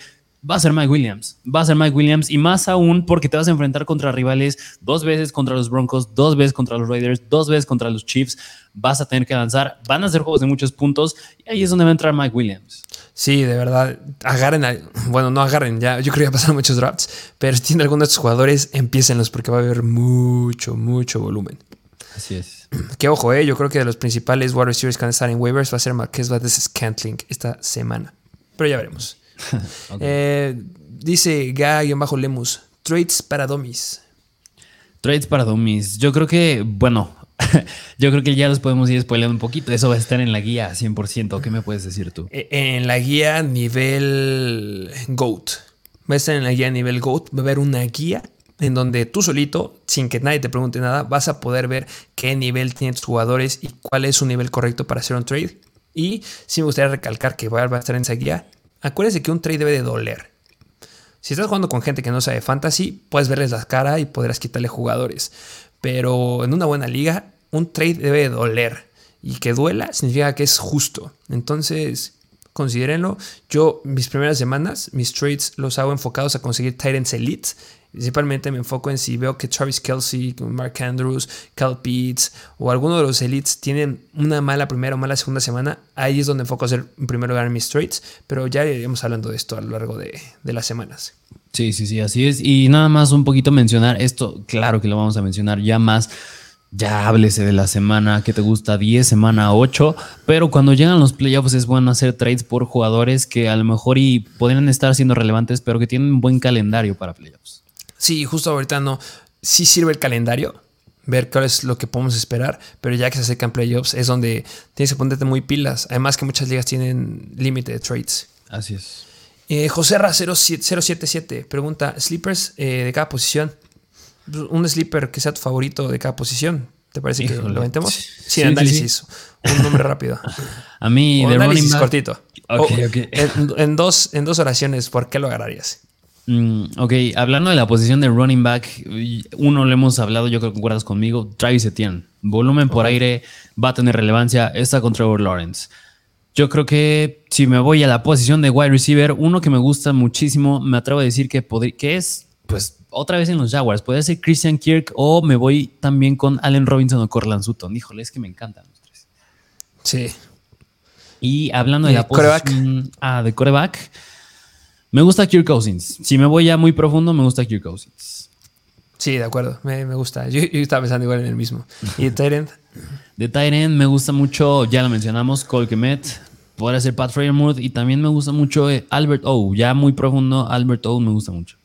va a ser Mike Williams. Va a ser Mike Williams y más aún porque te vas a enfrentar contra rivales dos veces contra los Broncos, dos veces contra los Raiders, dos veces contra los Chiefs. Vas a tener que avanzar. Van a ser juegos de muchos puntos y ahí es donde va a entrar Mike Williams. Sí, de verdad. Agarren, a, bueno, no agarren, ya. Yo creo que ya pasaron muchos drafts, pero si tienen algunos de estos jugadores, empiécenlos porque va a haber mucho, mucho volumen. Así es. Que ojo, eh, yo creo que de los principales wide receivers que van a estar en waivers va a ser Marquez Valdez Scantling esta semana. Pero ya veremos. [LAUGHS] Ok. Eh, dice Ga-Lemus, trades para Domis. Trades para dummies. Yo creo que, bueno, [LAUGHS] yo creo que ya los podemos ir spoileando un poquito. Eso va a estar en la guía 100%. ¿Qué me puedes decir tú? Eh, En la guía nivel GOAT. Va a estar en la guía nivel GOAT. Va a haber una guía en donde tú solito, sin que nadie te pregunte nada, vas a poder ver qué nivel tienen tus jugadores y cuál es su nivel correcto para hacer un trade. Y sí me gustaría recalcar que va a estar en esa guía. Acuérdense que un trade debe de doler. Si estás jugando con gente que no sabe fantasy, puedes verles la cara y podrás quitarle jugadores. Pero en una buena liga, un trade debe de doler. Y que duela significa que es justo. Entonces, considérenlo. Yo, mis primeras semanas, mis trades los hago enfocados a conseguir Titans Elite. Principalmente me enfoco en si veo que Travis Kelsey, Mark Andrews, Cal Pitts o alguno de los elites tienen una mala primera o mala segunda semana. Ahí es donde enfoco a hacer en primer lugar mis trades. Pero ya iremos hablando de esto a lo largo de, las semanas. Sí, sí, sí, así es. Y nada más un poquito mencionar esto, claro que lo vamos a mencionar ya más. Ya háblese de la semana que te gusta, 10, semana 8, pero cuando llegan los playoffs es bueno hacer trades por jugadores que a lo mejor y podrían estar siendo relevantes, pero que tienen un buen calendario para playoffs. Sí, justo ahorita no. Sí sirve el calendario, ver cuál es lo que podemos esperar, pero ya que se acercan playoffs es donde tienes que ponerte muy pilas. Además que muchas ligas tienen límite de trades. Así es. Eh, José Ra 077 pregunta, ¿sleepers eh, de cada posición? Un sleeper que sea tu favorito de cada posición. ¿Te parece que lo aventemos? Sí, Sin sí, sí, análisis. Un nombre rápido. [LAUGHS] A mí, de running back, cortito. Ok, O- ok. En, en dos, en dos oraciones, ¿por qué lo agarrarías? Mm, ok, hablando de la posición de running back, uno lo hemos hablado, yo creo que concuerdas conmigo, Travis Etienne. Volumen por aire va a tener relevancia, está con Trevor Lawrence. Yo creo que si me voy a la posición de wide receiver, uno que me gusta muchísimo, me atrevo a decir que, es, pues, otra vez en los Jaguars. Puede ser Christian Kirk o me voy también con Allen Robinson o Cortland Sutton. Híjole, es que me encantan los tres. Sí. Y hablando de la posición ah, de coreback, me gusta Kirk Cousins. Si me voy ya muy profundo, me gusta Kirk Cousins. Sí, de acuerdo. Me, me gusta. Yo, yo estaba pensando igual en el mismo. Y Tyrant, [LAUGHS] De Tyrant me gusta mucho, ya lo mencionamos, Cole Kemet. Podría ser Pat Freiermuth. Y también me gusta mucho eh, Albert O. Ya muy profundo, Albert O me gusta mucho.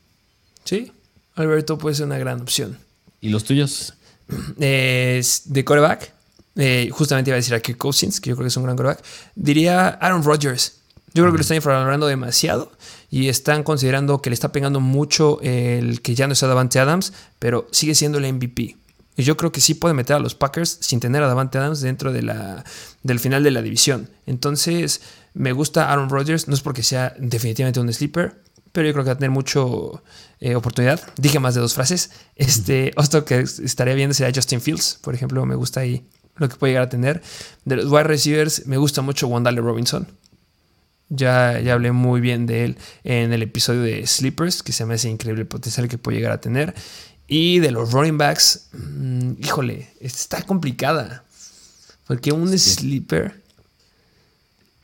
sí. Alberto puede ser una gran opción. ¿Y los tuyos? [CLEARS THROAT] Eh, de coreback, eh, justamente iba a decir a Kirk Cousins, que yo creo que es un gran coreback. Diría Aaron Rodgers. Yo creo que lo están infravalorando demasiado y están considerando que le está pegando mucho el que ya no está Davante Adams, pero sigue siendo el MVP. Y yo creo que sí puede meter a los Packers sin tener a Davante Adams dentro de la, del final de la división. Entonces, me gusta Aaron Rodgers, no es porque sea definitivamente un sleeper, pero yo creo que va a tener mucho eh, oportunidad. Dije más de dos frases. Este, otro que estaría bien sería Justin Fields, por ejemplo, me gusta ahí lo que puede llegar a tener. De los wide receivers, me gusta mucho Wandale Robinson. Ya, ya hablé muy bien de él en el episodio de Sleepers, que se me hace increíble el potencial que puede llegar a tener. Y de los running backs, mm, híjole, está complicada. Porque un sleeper.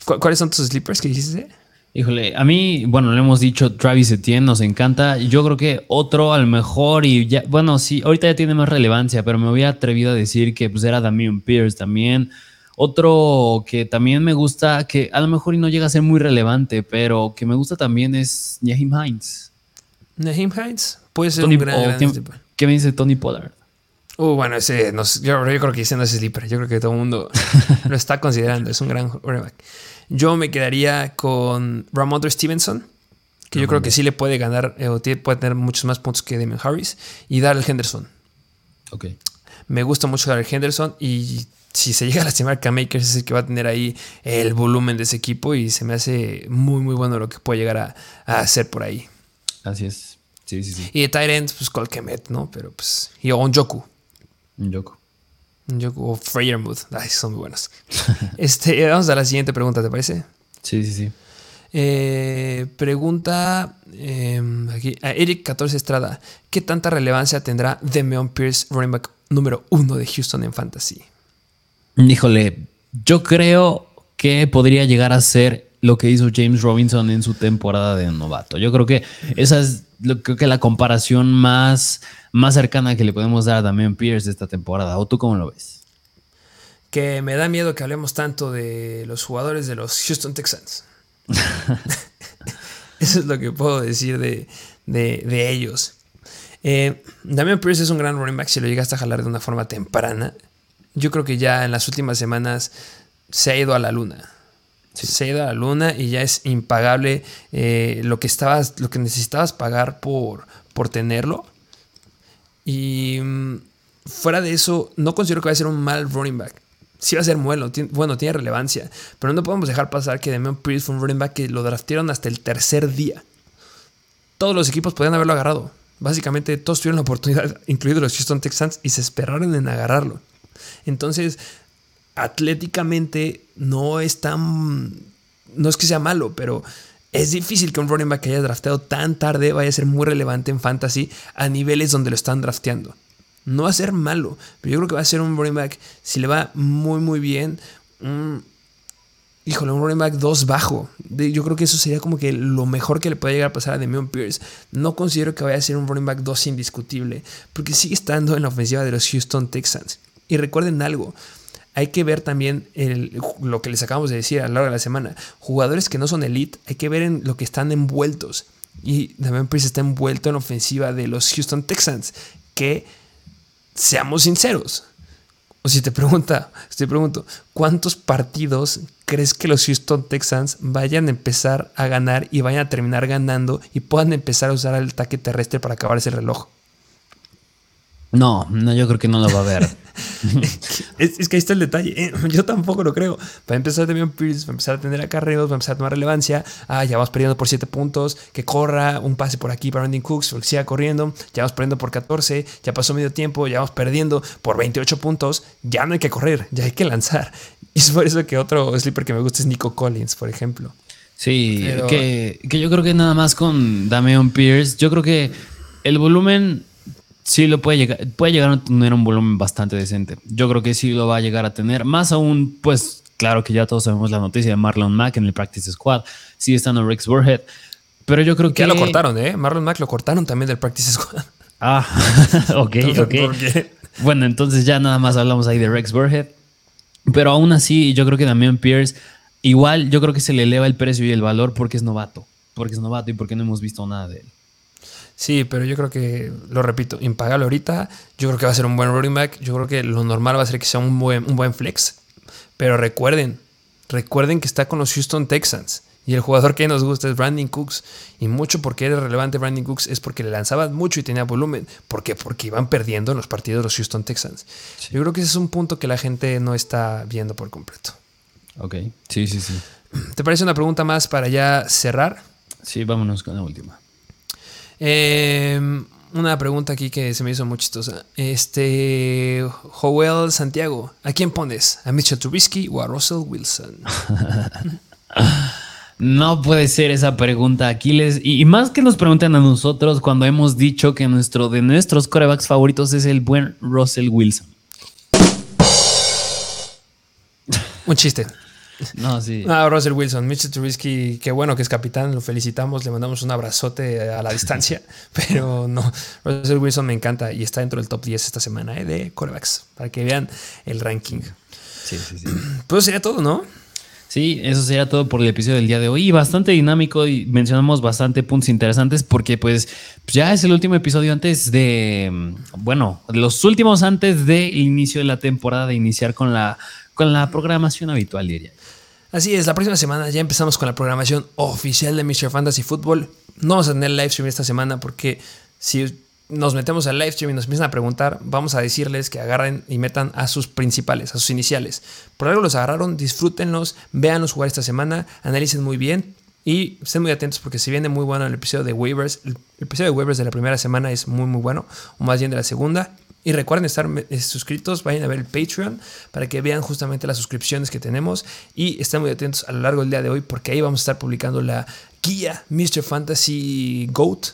¿Cu- ¿Cuáles son tus sleepers que dijiste? Híjole, a mí, bueno, le hemos dicho Travis Etienne, nos encanta. Yo creo que otro a lo mejor, y ya, bueno, sí, ahorita ya tiene más relevancia, pero me había atrevido a decir que pues era Damian Pierce también. Otro que también me gusta, que a lo mejor no llega a ser muy relevante, pero que me gusta también es Naheem Hines. Naheem Hines. Puede ser Tony- un gran, gran ¿qué, me dice Tony Pollard? Uh, bueno, ese no yo, yo creo que ese no es sleeper. Yo creo que todo el mundo [LAUGHS] lo está considerando. Es un gran quarterback. Yo me quedaría con Ramondre Stevenson, que yo creo que sí le puede ganar, eh, o tiene- puede tener muchos más puntos que Damon Harris, y Darrell Henderson. Ok. Me gusta mucho Darrell Henderson y si se llega a lastimar, Cam Akers es el que va a tener ahí el volumen de ese equipo y se me hace muy, muy bueno lo que puede llegar a, a hacer por ahí. Así es. Sí, sí, sí. Y de Tyrant, pues Cole Kemet, ¿no? Pero pues, y Onjoku. Un Yoko. Onjoku o Freyermuth. Ay, son muy buenos. [LAUGHS] este, vamos a la siguiente pregunta, ¿te parece? Sí, sí, sí. Eh, pregunta em, aquí, a Eric 14 Estrada: ¿Qué tanta relevancia tendrá Demeon Pierce, running back número uno de Houston en Fantasy? Híjole, yo creo que podría llegar a ser lo que hizo James Robinson en su temporada de novato. Yo creo que esa es lo, creo que la comparación más, más cercana que le podemos dar a Damian Pierce de esta temporada. ¿O tú cómo lo ves? Que me da miedo que hablemos tanto de los jugadores de los Houston Texans. [LAUGHS] Eso es lo que puedo decir de, ellos. Eh, Damian Pierce es un gran running back si lo llegaste a jalar de una forma temprana. Yo creo que ya en las últimas semanas se ha ido a la luna. Se ha ido a la luna y ya es impagable eh, lo, que estabas, lo que necesitabas pagar por, por tenerlo. Y mm, fuera de eso, no considero que vaya a ser un mal running back sí va a ser bueno, bueno, tiene relevancia. Pero no podemos dejar pasar que Damian Pierce fue un running back que lo draftearon hasta el tercer día. Todos los equipos podían haberlo agarrado. Básicamente todos tuvieron la oportunidad, [LAUGHS] incluidos los Houston Texans, y se esperaron en agarrarlo. Entonces, atléticamente no es tan... No es que sea malo, pero es difícil que un running back que haya drafteado tan tarde vaya a ser muy relevante en fantasy a niveles donde lo están drafteando. No va a ser malo, pero yo creo que va a ser un running back, si le va muy, muy bien, híjole, un running back 2 bajo. Yo creo que eso sería como que lo mejor que le puede llegar a pasar a Demion Pierce. No considero que vaya a ser un running back 2 indiscutible, porque sigue estando en la ofensiva de los Houston Texans. Y recuerden algo, hay que ver también lo que les acabamos de decir a lo largo de la semana. Jugadores que no son elite, hay que ver en lo que están envueltos. Y Damian Pierce está envuelto en la ofensiva de los Houston Texans, que seamos sinceros. O si te pregunta, si te pregunto, ¿cuántos partidos crees que los Houston Texans vayan a empezar a ganar y vayan a terminar ganando y puedan empezar a usar el ataque terrestre para acabar ese reloj? No, no, yo creo que no lo va a ver. [LAUGHS] es, que ahí está el detalle. ¿eh? Yo tampoco lo creo. Va a empezar también Pierce, va a empezar a tener acarreos, va a empezar a tomar relevancia. Ah, ya vamos perdiendo por 7 puntos. Que corra un pase por aquí para Brandon Cooks, que siga corriendo. Ya vamos perdiendo por 14. Ya pasó medio tiempo, ya vamos perdiendo por 28 puntos. Ya no hay que correr, ya hay que lanzar. Y es por eso que otro sleeper que me gusta es Nico Collins, por ejemplo. Sí, que, que yo creo que nada más con Dameon Pierce, yo creo que el volumen sí lo puede llegar, puede llegar a tener un volumen bastante decente. Yo creo que sí lo va a llegar a tener. Más aún, pues claro que ya todos sabemos la noticia de Marlon Mack en el Practice Squad. Sí estando Rex Burhead. Pero yo creo que. Ya lo cortaron, ¿eh? Marlon Mack lo cortaron también del Practice Squad. Ah, [LAUGHS] ok, ok. Bueno, entonces ya nada más hablamos ahí de Rex Burhead. Pero aún así, yo creo que Damian Pierce, igual yo creo que se le eleva el precio y el valor porque es novato. Porque es novato y porque no hemos visto nada de él. Sí, pero yo creo que, lo repito, impagable ahorita. Yo creo que va a ser un buen running back. Yo creo que lo normal va a ser que sea un buen, un buen flex. Pero recuerden, recuerden que está con los Houston Texans. Y el jugador que nos gusta es Brandon Cooks. Y mucho porque era relevante Brandon Cooks es porque le lanzaban mucho y tenía volumen. ¿Por qué? Porque iban perdiendo en los partidos de los Houston Texans. Yo creo que ese es un punto que la gente no está viendo por completo. Ok, sí, sí, sí. ¿Te parece una pregunta más para ya cerrar? Sí, vámonos con la última. Em, una pregunta aquí que se me hizo muy chistosa. Este, Joel Santiago, ¿a quién pones? ¿A Mitchell Trubisky o a Russell Wilson? [LAUGHS] no puede ser esa pregunta, Aquiles. Y, más que nos pregunten a nosotros cuando hemos dicho que nuestro de nuestros corebacks favoritos es el buen Russell Wilson. Un chiste. No, sí. Ah, Russell Wilson, Mitchell Trubisky, qué bueno que es capitán, lo felicitamos, le mandamos un abrazote a la distancia, [LAUGHS] pero no, Russell Wilson me encanta y está dentro del top 10 esta semana eh, de corebacks, para que vean el ranking. Sí, sí, sí. [CLEARS THROAT] Pues sería todo, ¿no? Sí, eso sería todo por el episodio del día de hoy. Bastante dinámico y mencionamos bastante puntos interesantes porque pues ya es el último episodio antes de, bueno, los últimos antes del inicio de la temporada, de iniciar con la, con la programación habitual, diría. Así es, la próxima semana ya empezamos con la programación oficial de Mr. Fantasy Football. No vamos a tener live stream esta semana porque si nos metemos al live stream y nos empiezan a preguntar, vamos a decirles que agarren y metan a sus principales, a sus iniciales. Por algo los agarraron, disfrútenlos, véanlos jugar esta semana, analicen muy bien y estén muy atentos porque se viene muy bueno el episodio de waivers. El episodio de waivers de la primera semana es muy muy bueno, o más bien de la segunda. Y recuerden estar eh, suscritos, vayan a ver el Patreon para que vean justamente las suscripciones que tenemos y estén muy atentos a lo largo del día de hoy porque ahí vamos a estar publicando la guía Mr. Fantasy Goat,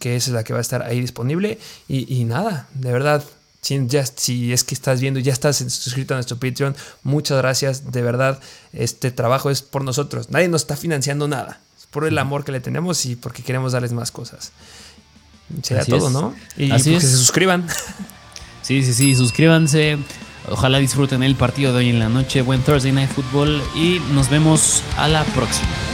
que es la que va a estar ahí disponible. Y, y nada, de verdad, si, ya, si es que estás viendo ya estás suscrito a nuestro Patreon, muchas gracias. De verdad, este trabajo es por nosotros. Nadie nos está financiando nada. Es por el amor que le tenemos y porque queremos darles más cosas. Será todo, ¿no? Y Así pues que es. se suscriban. [LAUGHS] Sí, sí, sí, suscríbanse. Ojalá disfruten el partido de hoy en la noche. Buen Thursday Night Football y nos vemos a la próxima.